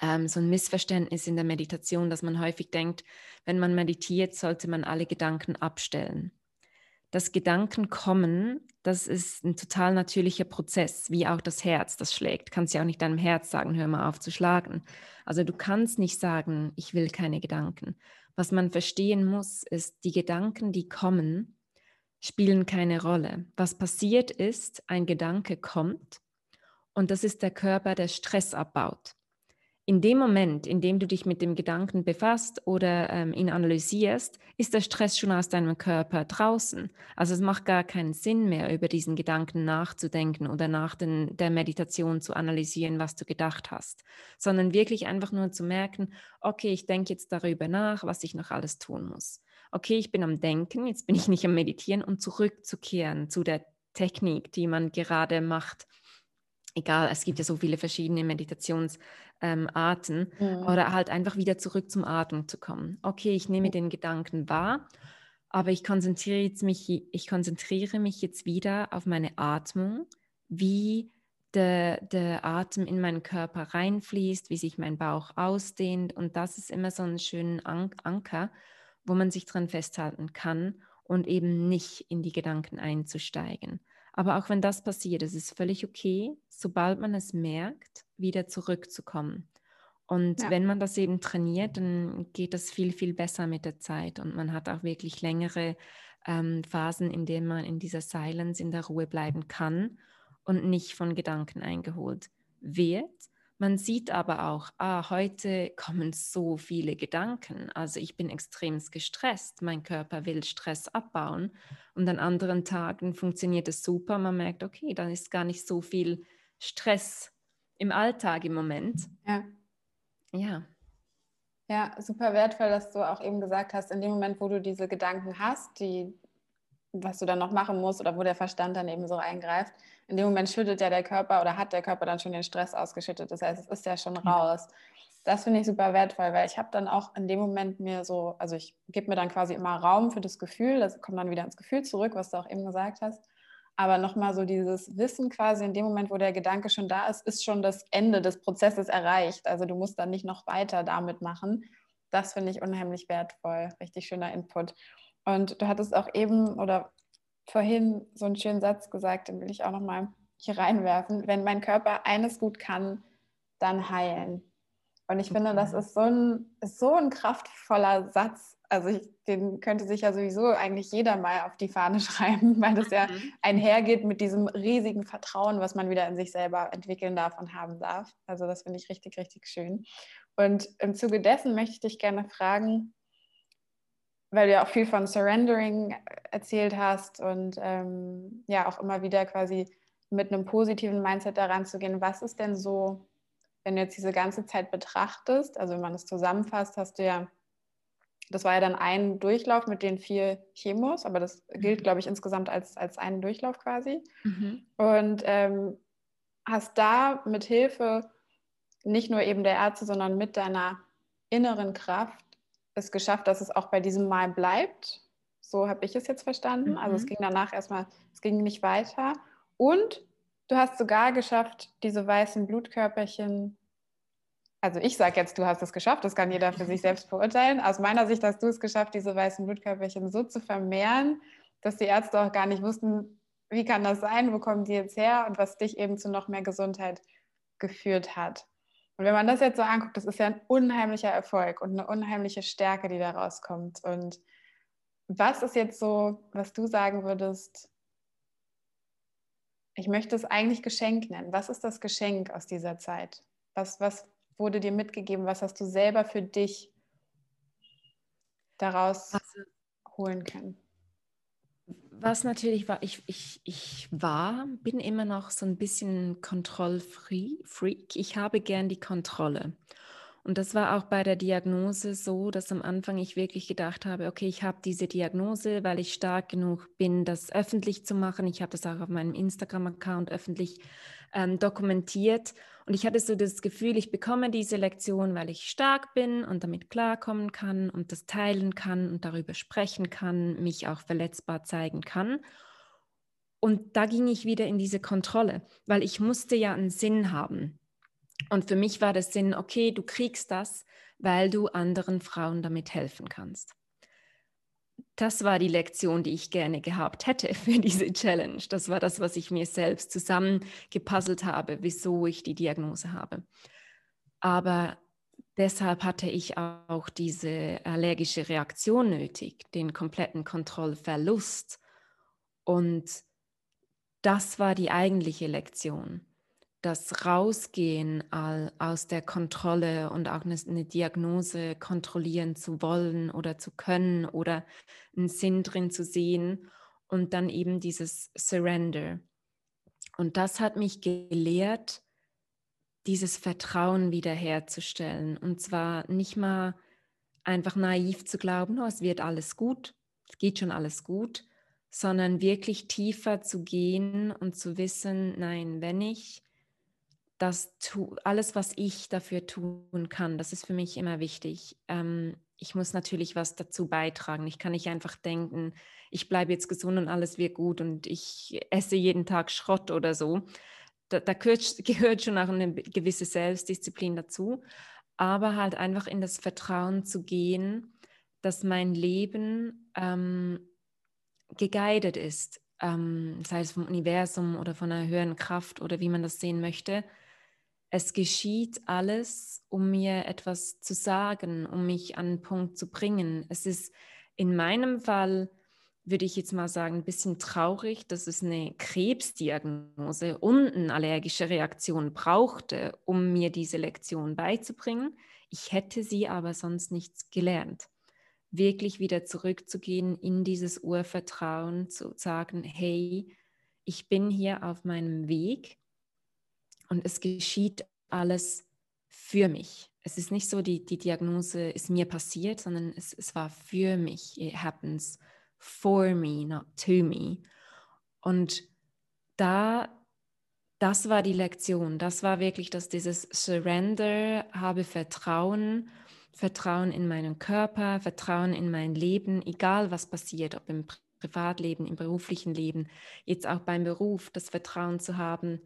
ähm, so ein Missverständnis in der Meditation, dass man häufig denkt, wenn man meditiert, sollte man alle Gedanken abstellen. Das Gedanken kommen, das ist ein total natürlicher Prozess, wie auch das Herz, das schlägt. Du kannst ja auch nicht deinem Herz sagen, hör mal auf zu schlagen. Also du kannst nicht sagen, ich will keine Gedanken. Was man verstehen muss, ist, die Gedanken, die kommen, spielen keine Rolle. Was passiert ist, ein Gedanke kommt und das ist der Körper, der Stress abbaut in dem Moment, in dem du dich mit dem Gedanken befasst oder ähm, ihn analysierst, ist der Stress schon aus deinem Körper draußen. Also es macht gar keinen Sinn mehr, über diesen Gedanken nachzudenken oder nach den, der Meditation zu analysieren, was du gedacht hast, sondern wirklich einfach nur zu merken, okay, ich denke jetzt darüber nach, was ich noch alles tun muss. Okay, ich bin am Denken, jetzt bin ich nicht am Meditieren und zurückzukehren zu der Technik, die man gerade macht egal, es gibt ja so viele verschiedene Meditationsarten, ähm, mhm. oder halt einfach wieder zurück zum Atem zu kommen. Okay, ich nehme den Gedanken wahr, aber ich konzentriere, jetzt mich, ich konzentriere mich jetzt wieder auf meine Atmung, wie der, der Atem in meinen Körper reinfließt, wie sich mein Bauch ausdehnt. Und das ist immer so ein schöner An Anker, wo man sich dran festhalten kann und eben nicht in die Gedanken einzusteigen. Aber auch wenn das passiert, es ist völlig okay, sobald man es merkt, wieder zurückzukommen. Und ja. wenn man das eben trainiert, dann geht das viel, viel besser mit der Zeit. Und man hat auch wirklich längere ähm, Phasen, in denen man in dieser Silence, in der Ruhe bleiben kann und nicht von Gedanken eingeholt wird. Man sieht aber auch, ah, heute kommen so viele Gedanken. Also ich bin extrem gestresst. Mein Körper will Stress abbauen. Und an anderen Tagen funktioniert es super. Man merkt, okay, dann ist gar nicht so viel Stress im Alltag im Moment. Ja. Ja. Ja, super wertvoll, dass du auch eben gesagt hast, in dem Moment, wo du diese Gedanken hast, die, was du dann noch machen musst oder wo der Verstand dann eben so eingreift, in dem Moment schüttet ja der Körper oder hat der Körper dann schon den Stress ausgeschüttet. Das heißt, es ist ja schon raus. Das finde ich super wertvoll, weil ich habe dann auch in dem Moment mir so, also ich gebe mir dann quasi immer Raum für das Gefühl, das kommt dann wieder ins Gefühl zurück, was du auch eben gesagt hast. Aber nochmal so dieses Wissen quasi in dem Moment, wo der Gedanke schon da ist, ist schon das Ende des Prozesses erreicht. Also du musst dann nicht noch weiter damit machen. Das finde ich unheimlich wertvoll. Richtig schöner Input. Und du hattest auch eben oder vorhin so einen schönen Satz gesagt, den will ich auch nochmal hier reinwerfen. Wenn mein Körper eines gut kann, dann heilen. Und ich finde, das ist so ein, ist so ein kraftvoller Satz. Also ich, den könnte sich ja sowieso eigentlich jeder mal auf die Fahne schreiben, weil das ja mhm. einhergeht mit diesem riesigen Vertrauen, was man wieder in sich selber entwickeln darf und haben darf. Also das finde ich richtig, richtig schön. Und im Zuge dessen möchte ich dich gerne fragen, weil du ja auch viel von Surrendering erzählt hast und ähm, ja auch immer wieder quasi mit einem positiven Mindset daran zu gehen. Was ist denn so, wenn du jetzt diese ganze Zeit betrachtest, also wenn man es zusammenfasst, hast du ja, das war ja dann ein Durchlauf mit den vier Chemos, aber das gilt, mhm. glaube ich, insgesamt als, als einen Durchlauf quasi. Mhm. Und ähm, hast da mit Hilfe nicht nur eben der Ärzte, sondern mit deiner inneren Kraft es geschafft, dass es auch bei diesem Mal bleibt. So habe ich es jetzt verstanden. Mhm. Also es mhm. ging danach erstmal, es ging nicht weiter. Und du hast sogar geschafft, diese weißen Blutkörperchen, also ich sage jetzt, du hast es geschafft, das kann jeder für sich selbst beurteilen. Aus meiner Sicht hast du es geschafft, diese weißen Blutkörperchen so zu vermehren, dass die Ärzte auch gar nicht wussten, wie kann das sein, wo kommen die jetzt her und was dich eben zu noch mehr Gesundheit geführt hat. Und wenn man das jetzt so anguckt, das ist ja ein unheimlicher Erfolg und eine unheimliche Stärke, die da rauskommt. Und was ist jetzt so, was du sagen würdest, ich möchte es eigentlich Geschenk nennen. Was ist das Geschenk aus dieser Zeit? Was, was wurde dir mitgegeben? Was hast du selber für dich daraus also, holen können? Was natürlich war, ich, ich, ich war, bin immer noch so ein bisschen Kontrollfreak. Ich habe gern die Kontrolle. Und das war auch bei der Diagnose so, dass am Anfang ich wirklich gedacht habe, okay, ich habe diese Diagnose, weil ich stark genug bin, das öffentlich zu machen. Ich habe das auch auf meinem Instagram-Account öffentlich ähm, dokumentiert. Und ich hatte so das Gefühl, ich bekomme diese Lektion, weil ich stark bin und damit klarkommen kann und das teilen kann und darüber sprechen kann, mich auch verletzbar zeigen kann. Und da ging ich wieder in diese Kontrolle, weil ich musste ja einen Sinn haben. Und für mich war das Sinn, okay, du kriegst das, weil du anderen Frauen damit helfen kannst. Das war die Lektion, die ich gerne gehabt hätte für diese Challenge. Das war das, was ich mir selbst zusammengepuzzelt habe, wieso ich die Diagnose habe. Aber deshalb hatte ich auch diese allergische Reaktion nötig, den kompletten Kontrollverlust. Und das war die eigentliche Lektion das Rausgehen aus der Kontrolle und auch eine, Diagnose kontrollieren zu wollen oder zu können oder einen Sinn drin zu sehen und dann eben dieses Surrender. Und das hat mich gelehrt, dieses Vertrauen wiederherzustellen. Und zwar nicht mal einfach naiv zu glauben, oh, es wird alles gut, es geht schon alles gut, sondern wirklich tiefer zu gehen und zu wissen, nein, wenn ich das tu, alles, was ich dafür tun kann, das ist für mich immer wichtig. Ähm, ich muss natürlich was dazu beitragen. Ich kann nicht einfach denken, ich bleibe jetzt gesund und alles wird gut und ich esse jeden Tag Schrott oder so. Da, da gehört, gehört schon auch eine gewisse Selbstdisziplin dazu, aber halt einfach in das Vertrauen zu gehen, dass mein Leben ähm, geguided ist, ähm, sei es vom Universum oder von einer höheren Kraft oder wie man das sehen möchte es geschieht alles, um mir etwas zu sagen, um mich an einen Punkt zu bringen. Es ist in meinem Fall, würde ich jetzt mal sagen, ein bisschen traurig, dass es eine Krebsdiagnose und eine allergische Reaktion brauchte, um mir diese Lektion beizubringen. Ich hätte sie aber sonst nichts gelernt. Wirklich wieder zurückzugehen in dieses Urvertrauen, zu sagen, hey, ich bin hier auf meinem Weg und es geschieht alles für mich. Es ist nicht so, die, die Diagnose ist mir passiert, sondern es, es war für mich. It happens for me, not to me. Und da, das war die Lektion. Das war wirklich, dass dieses Surrender, habe Vertrauen, Vertrauen in meinen Körper, Vertrauen in mein Leben, egal was passiert, ob im Privatleben, im beruflichen Leben, jetzt auch beim Beruf, das Vertrauen zu haben,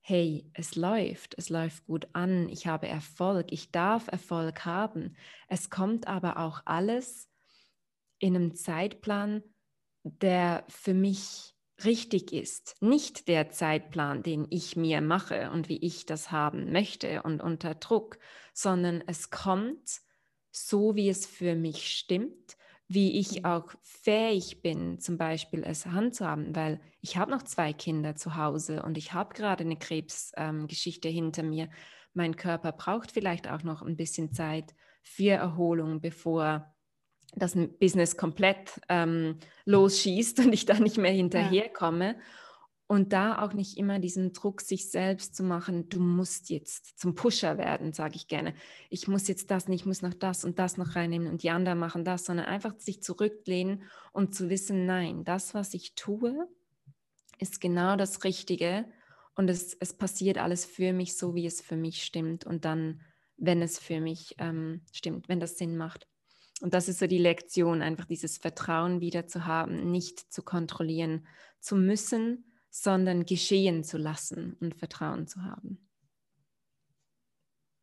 hey, es läuft, es läuft gut an, ich habe Erfolg, ich darf Erfolg haben. Es kommt aber auch alles in einem Zeitplan, der für mich richtig ist. Nicht der Zeitplan, den ich mir mache und wie ich das haben möchte und unter Druck, sondern es kommt so, wie es für mich stimmt wie ich auch fähig bin, zum Beispiel es handzuhaben, weil ich habe noch zwei Kinder zu Hause und ich habe gerade eine Krebsgeschichte ähm, hinter mir. Mein Körper braucht vielleicht auch noch ein bisschen Zeit für Erholung, bevor das Business komplett ähm, losschießt und ich da nicht mehr hinterherkomme. Ja. Und da auch nicht immer diesen Druck, sich selbst zu machen, du musst jetzt zum Pusher werden, sage ich gerne. Ich muss jetzt das nicht, ich muss noch das und das noch reinnehmen und die anderen machen das, sondern einfach sich zurücklehnen und zu wissen, nein, das, was ich tue, ist genau das Richtige und es, es passiert alles für mich so, wie es für mich stimmt und dann, wenn es für mich ähm, stimmt, wenn das Sinn macht. Und das ist so die Lektion, einfach dieses Vertrauen wieder zu haben, nicht zu kontrollieren zu müssen, sondern geschehen zu lassen und Vertrauen zu haben.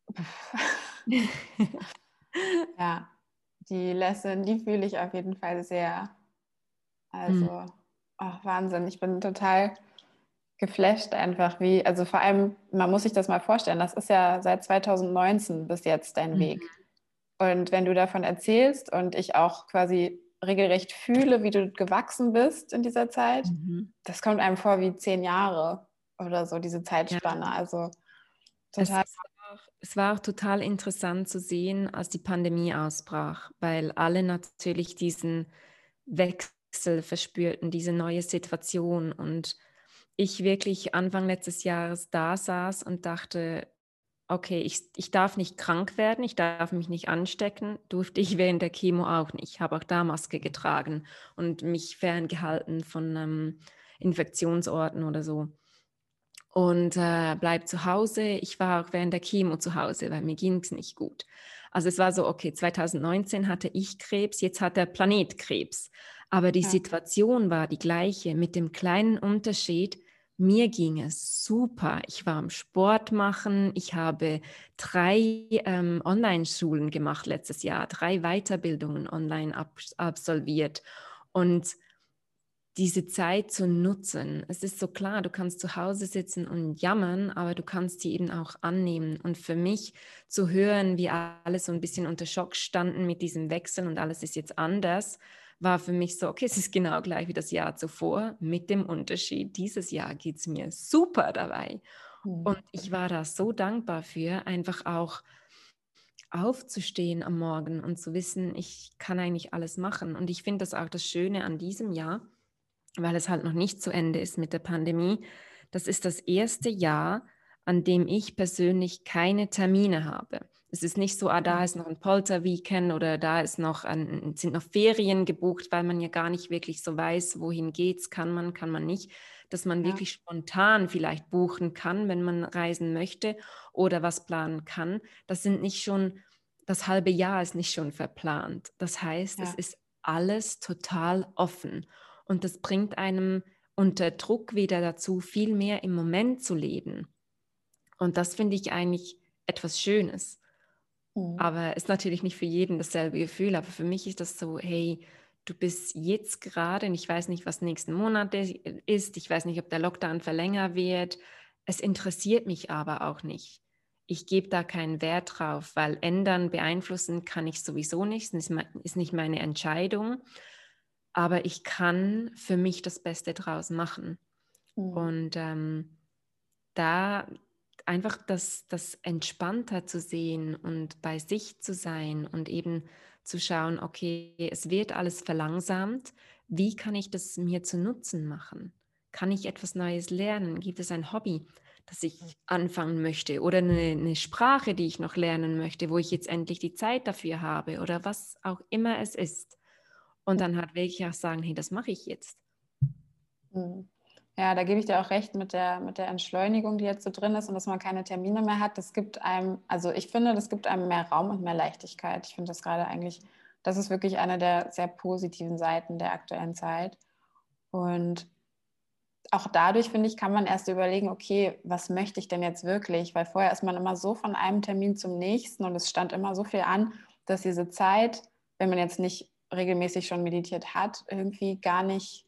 ja, die Lesson, die fühle ich auf jeden Fall sehr. Also, mhm. oh, Wahnsinn, ich bin total geflasht einfach, wie, also vor allem, man muss sich das mal vorstellen, das ist ja seit 2019 bis jetzt dein mhm. Weg. Und wenn du davon erzählst und ich auch quasi regelrecht fühle, wie du gewachsen bist in dieser Zeit, mhm. das kommt einem vor wie zehn Jahre oder so, diese Zeitspanne. Ja. Also total. Es, auch, es war auch total interessant zu sehen, als die Pandemie ausbrach, weil alle natürlich diesen Wechsel verspürten, diese neue Situation und ich wirklich Anfang letztes Jahres da saß und dachte, okay, ich, ich darf nicht krank werden, ich darf mich nicht anstecken, durfte ich während der Chemo auch nicht. Ich habe auch da Maske getragen und mich ferngehalten von ähm, Infektionsorten oder so. Und äh, bleib zu Hause. Ich war auch während der Chemo zu Hause, weil mir ging es nicht gut. Also es war so, okay, 2019 hatte ich Krebs, jetzt hat der Planet Krebs. Aber die ja. Situation war die gleiche, mit dem kleinen Unterschied, mir ging es super. Ich war am Sport machen. Ich habe drei ähm, Online-Schulen gemacht letztes Jahr, drei Weiterbildungen online ab absolviert. Und diese Zeit zu nutzen. Es ist so klar, du kannst zu Hause sitzen und jammern, aber du kannst sie eben auch annehmen. Und für mich zu hören, wie alle so ein bisschen unter Schock standen mit diesem Wechsel und alles ist jetzt anders, war für mich so, okay, es ist genau gleich wie das Jahr zuvor, mit dem Unterschied, dieses Jahr geht es mir super dabei. Mhm. Und ich war da so dankbar für, einfach auch aufzustehen am Morgen und zu wissen, ich kann eigentlich alles machen. Und ich finde das auch das Schöne an diesem Jahr, weil es halt noch nicht zu Ende ist mit der Pandemie. Das ist das erste Jahr, an dem ich persönlich keine Termine habe. Es ist nicht so, ah, da ist noch ein Polterweekend oder da ist noch ein, sind noch Ferien gebucht, weil man ja gar nicht wirklich so weiß, wohin geht's, kann man, kann man nicht, dass man ja. wirklich spontan vielleicht buchen kann, wenn man reisen möchte oder was planen kann. Das sind nicht schon, das halbe Jahr ist nicht schon verplant. Das heißt, ja. es ist alles total offen und das bringt einem unter Druck wieder dazu, viel mehr im Moment zu leben. Und das finde ich eigentlich etwas Schönes. Mhm. Aber ist natürlich nicht für jeden dasselbe Gefühl. Aber für mich ist das so, hey, du bist jetzt gerade, und ich weiß nicht, was nächsten Monat ist, ich weiß nicht, ob der Lockdown verlängert wird. Es interessiert mich aber auch nicht. Ich gebe da keinen Wert drauf, weil ändern, beeinflussen kann ich sowieso nicht. Es ist nicht meine Entscheidung. Aber ich kann für mich das Beste draus machen. Mhm. Und ähm, da einfach das, das entspannter zu sehen und bei sich zu sein und eben zu schauen, okay, es wird alles verlangsamt. Wie kann ich das mir zu Nutzen machen? Kann ich etwas Neues lernen? Gibt es ein Hobby, das ich anfangen möchte oder eine, eine Sprache, die ich noch lernen möchte, wo ich jetzt endlich die Zeit dafür habe oder was auch immer es ist? Und dann halt wirklich auch sagen, hey, das mache ich jetzt. Mhm. Ja, da gebe ich dir auch recht mit der, mit der Entschleunigung, die jetzt so drin ist und dass man keine Termine mehr hat. Das gibt einem, also ich finde, das gibt einem mehr Raum und mehr Leichtigkeit. Ich finde das gerade eigentlich, das ist wirklich eine der sehr positiven Seiten der aktuellen Zeit. Und auch dadurch, finde ich, kann man erst überlegen, okay, was möchte ich denn jetzt wirklich? Weil vorher ist man immer so von einem Termin zum nächsten und es stand immer so viel an, dass diese Zeit, wenn man jetzt nicht regelmäßig schon meditiert hat, irgendwie gar nicht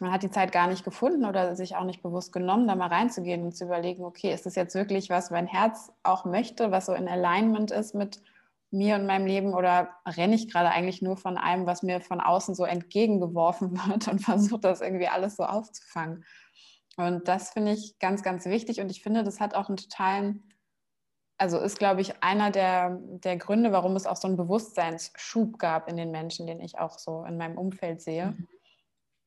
man hat die Zeit gar nicht gefunden oder sich auch nicht bewusst genommen, da mal reinzugehen und zu überlegen, okay, ist das jetzt wirklich was mein Herz auch möchte, was so in Alignment ist mit mir und meinem Leben oder renne ich gerade eigentlich nur von einem, was mir von außen so entgegengeworfen wird und versuche das irgendwie alles so aufzufangen. Und das finde ich ganz, ganz wichtig und ich finde, das hat auch einen totalen, also ist, glaube ich, einer der, der Gründe, warum es auch so einen Bewusstseinsschub gab in den Menschen, den ich auch so in meinem Umfeld sehe. Mhm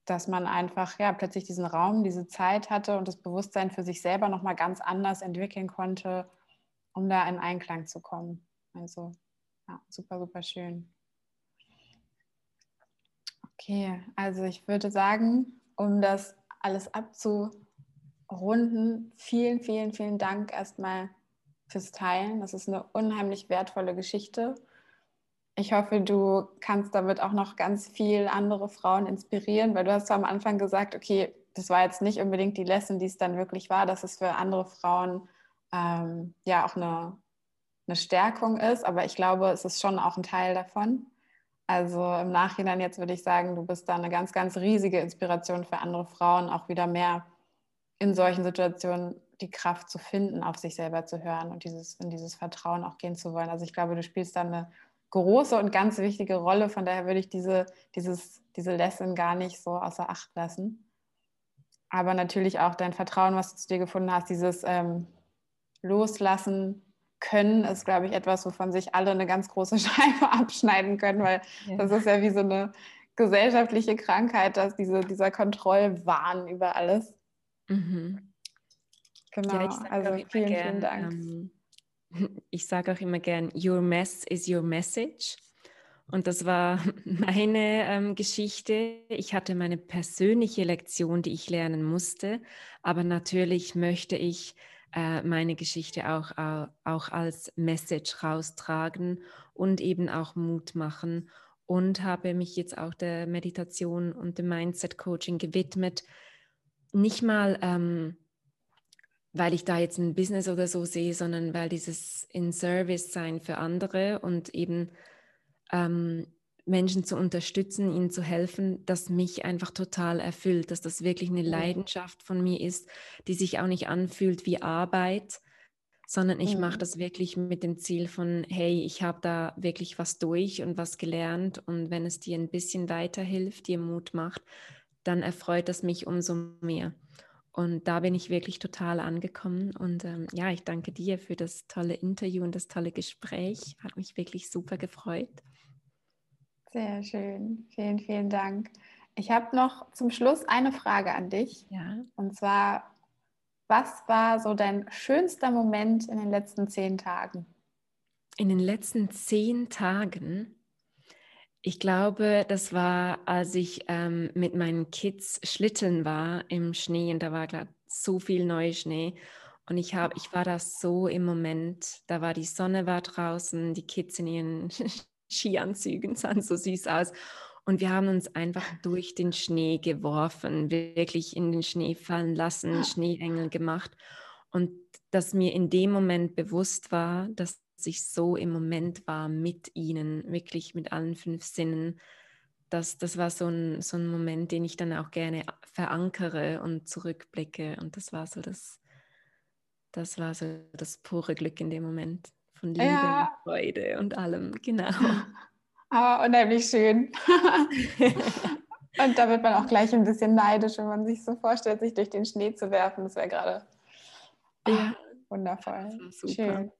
dass man einfach ja plötzlich diesen Raum, diese Zeit hatte und das Bewusstsein für sich selber noch mal ganz anders entwickeln konnte, um da in Einklang zu kommen. Also ja, super, super schön. Okay, also ich würde sagen, um das alles abzurunden, vielen, vielen, vielen Dank erstmal fürs Teilen. Das ist eine unheimlich wertvolle Geschichte ich hoffe, du kannst damit auch noch ganz viel andere Frauen inspirieren, weil du hast am Anfang gesagt, okay, das war jetzt nicht unbedingt die Lesson, die es dann wirklich war, dass es für andere Frauen ähm, ja auch eine, eine Stärkung ist, aber ich glaube, es ist schon auch ein Teil davon. Also im Nachhinein jetzt würde ich sagen, du bist da eine ganz, ganz riesige Inspiration für andere Frauen, auch wieder mehr in solchen Situationen die Kraft zu finden, auf sich selber zu hören und dieses, in dieses Vertrauen auch gehen zu wollen. Also ich glaube, du spielst da eine große und ganz wichtige Rolle. Von daher würde ich diese, dieses, diese Lesson gar nicht so außer Acht lassen. Aber natürlich auch dein Vertrauen, was du zu dir gefunden hast, dieses ähm, Loslassen können, ist, glaube ich, etwas, wovon sich alle eine ganz große Scheibe abschneiden können, weil ja. das ist ja wie so eine gesellschaftliche Krankheit, dass diese, dieser Kontrollwahn über alles. Mhm. Genau, ja, also vielen, gern, vielen Dank. Ähm, ich sage auch immer gern, Your mess is your message. Und das war meine ähm, Geschichte. Ich hatte meine persönliche Lektion, die ich lernen musste. Aber natürlich möchte ich äh, meine Geschichte auch, äh, auch als Message raustragen und eben auch Mut machen. Und habe mich jetzt auch der Meditation und dem Mindset Coaching gewidmet. Nicht mal ähm, weil ich da jetzt ein Business oder so sehe, sondern weil dieses in Service sein für andere und eben ähm, Menschen zu unterstützen, ihnen zu helfen, das mich einfach total erfüllt, dass das wirklich eine Leidenschaft von mir ist, die sich auch nicht anfühlt wie Arbeit, sondern ich mhm. mache das wirklich mit dem Ziel von, hey, ich habe da wirklich was durch und was gelernt und wenn es dir ein bisschen weiterhilft, dir Mut macht, dann erfreut das mich umso mehr. Und da bin ich wirklich total angekommen. Und ähm, ja, ich danke dir für das tolle Interview und das tolle Gespräch. Hat mich wirklich super gefreut. Sehr schön. Vielen, vielen Dank. Ich habe noch zum Schluss eine Frage an dich. Ja. Und zwar, was war so dein schönster Moment in den letzten zehn Tagen? In den letzten zehn Tagen? Ich glaube, das war, als ich ähm, mit meinen Kids schlitteln war im Schnee und da war gerade so viel Neuschnee. Und ich, hab, ich war da so im Moment, da war die Sonne war draußen, die Kids in ihren Skianzügen sahen so süß aus. Und wir haben uns einfach durch den Schnee geworfen, wirklich in den Schnee fallen lassen, Schneeengel gemacht. Und dass mir in dem Moment bewusst war, dass ich so im Moment war mit ihnen, wirklich mit allen fünf Sinnen. Das, das war so ein, so ein Moment, den ich dann auch gerne verankere und zurückblicke. Und das war so das, das war so das pure Glück in dem Moment von Liebe ja. und Freude und allem, genau. Aber unheimlich schön. und da wird man auch gleich ein bisschen neidisch, wenn man sich so vorstellt, sich durch den Schnee zu werfen. Das wäre gerade ja. wundervoll. Schön.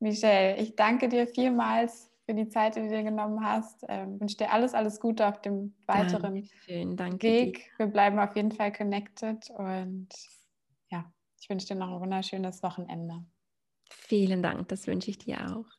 Michelle, ich danke dir vielmals für die Zeit, die du dir genommen hast. Ich ähm, wünsche dir alles, alles Gute auf dem weiteren Dankeschön, danke Weg. Dir. Wir bleiben auf jeden Fall connected und ja, ich wünsche dir noch ein wunderschönes Wochenende. Vielen Dank, das wünsche ich dir auch.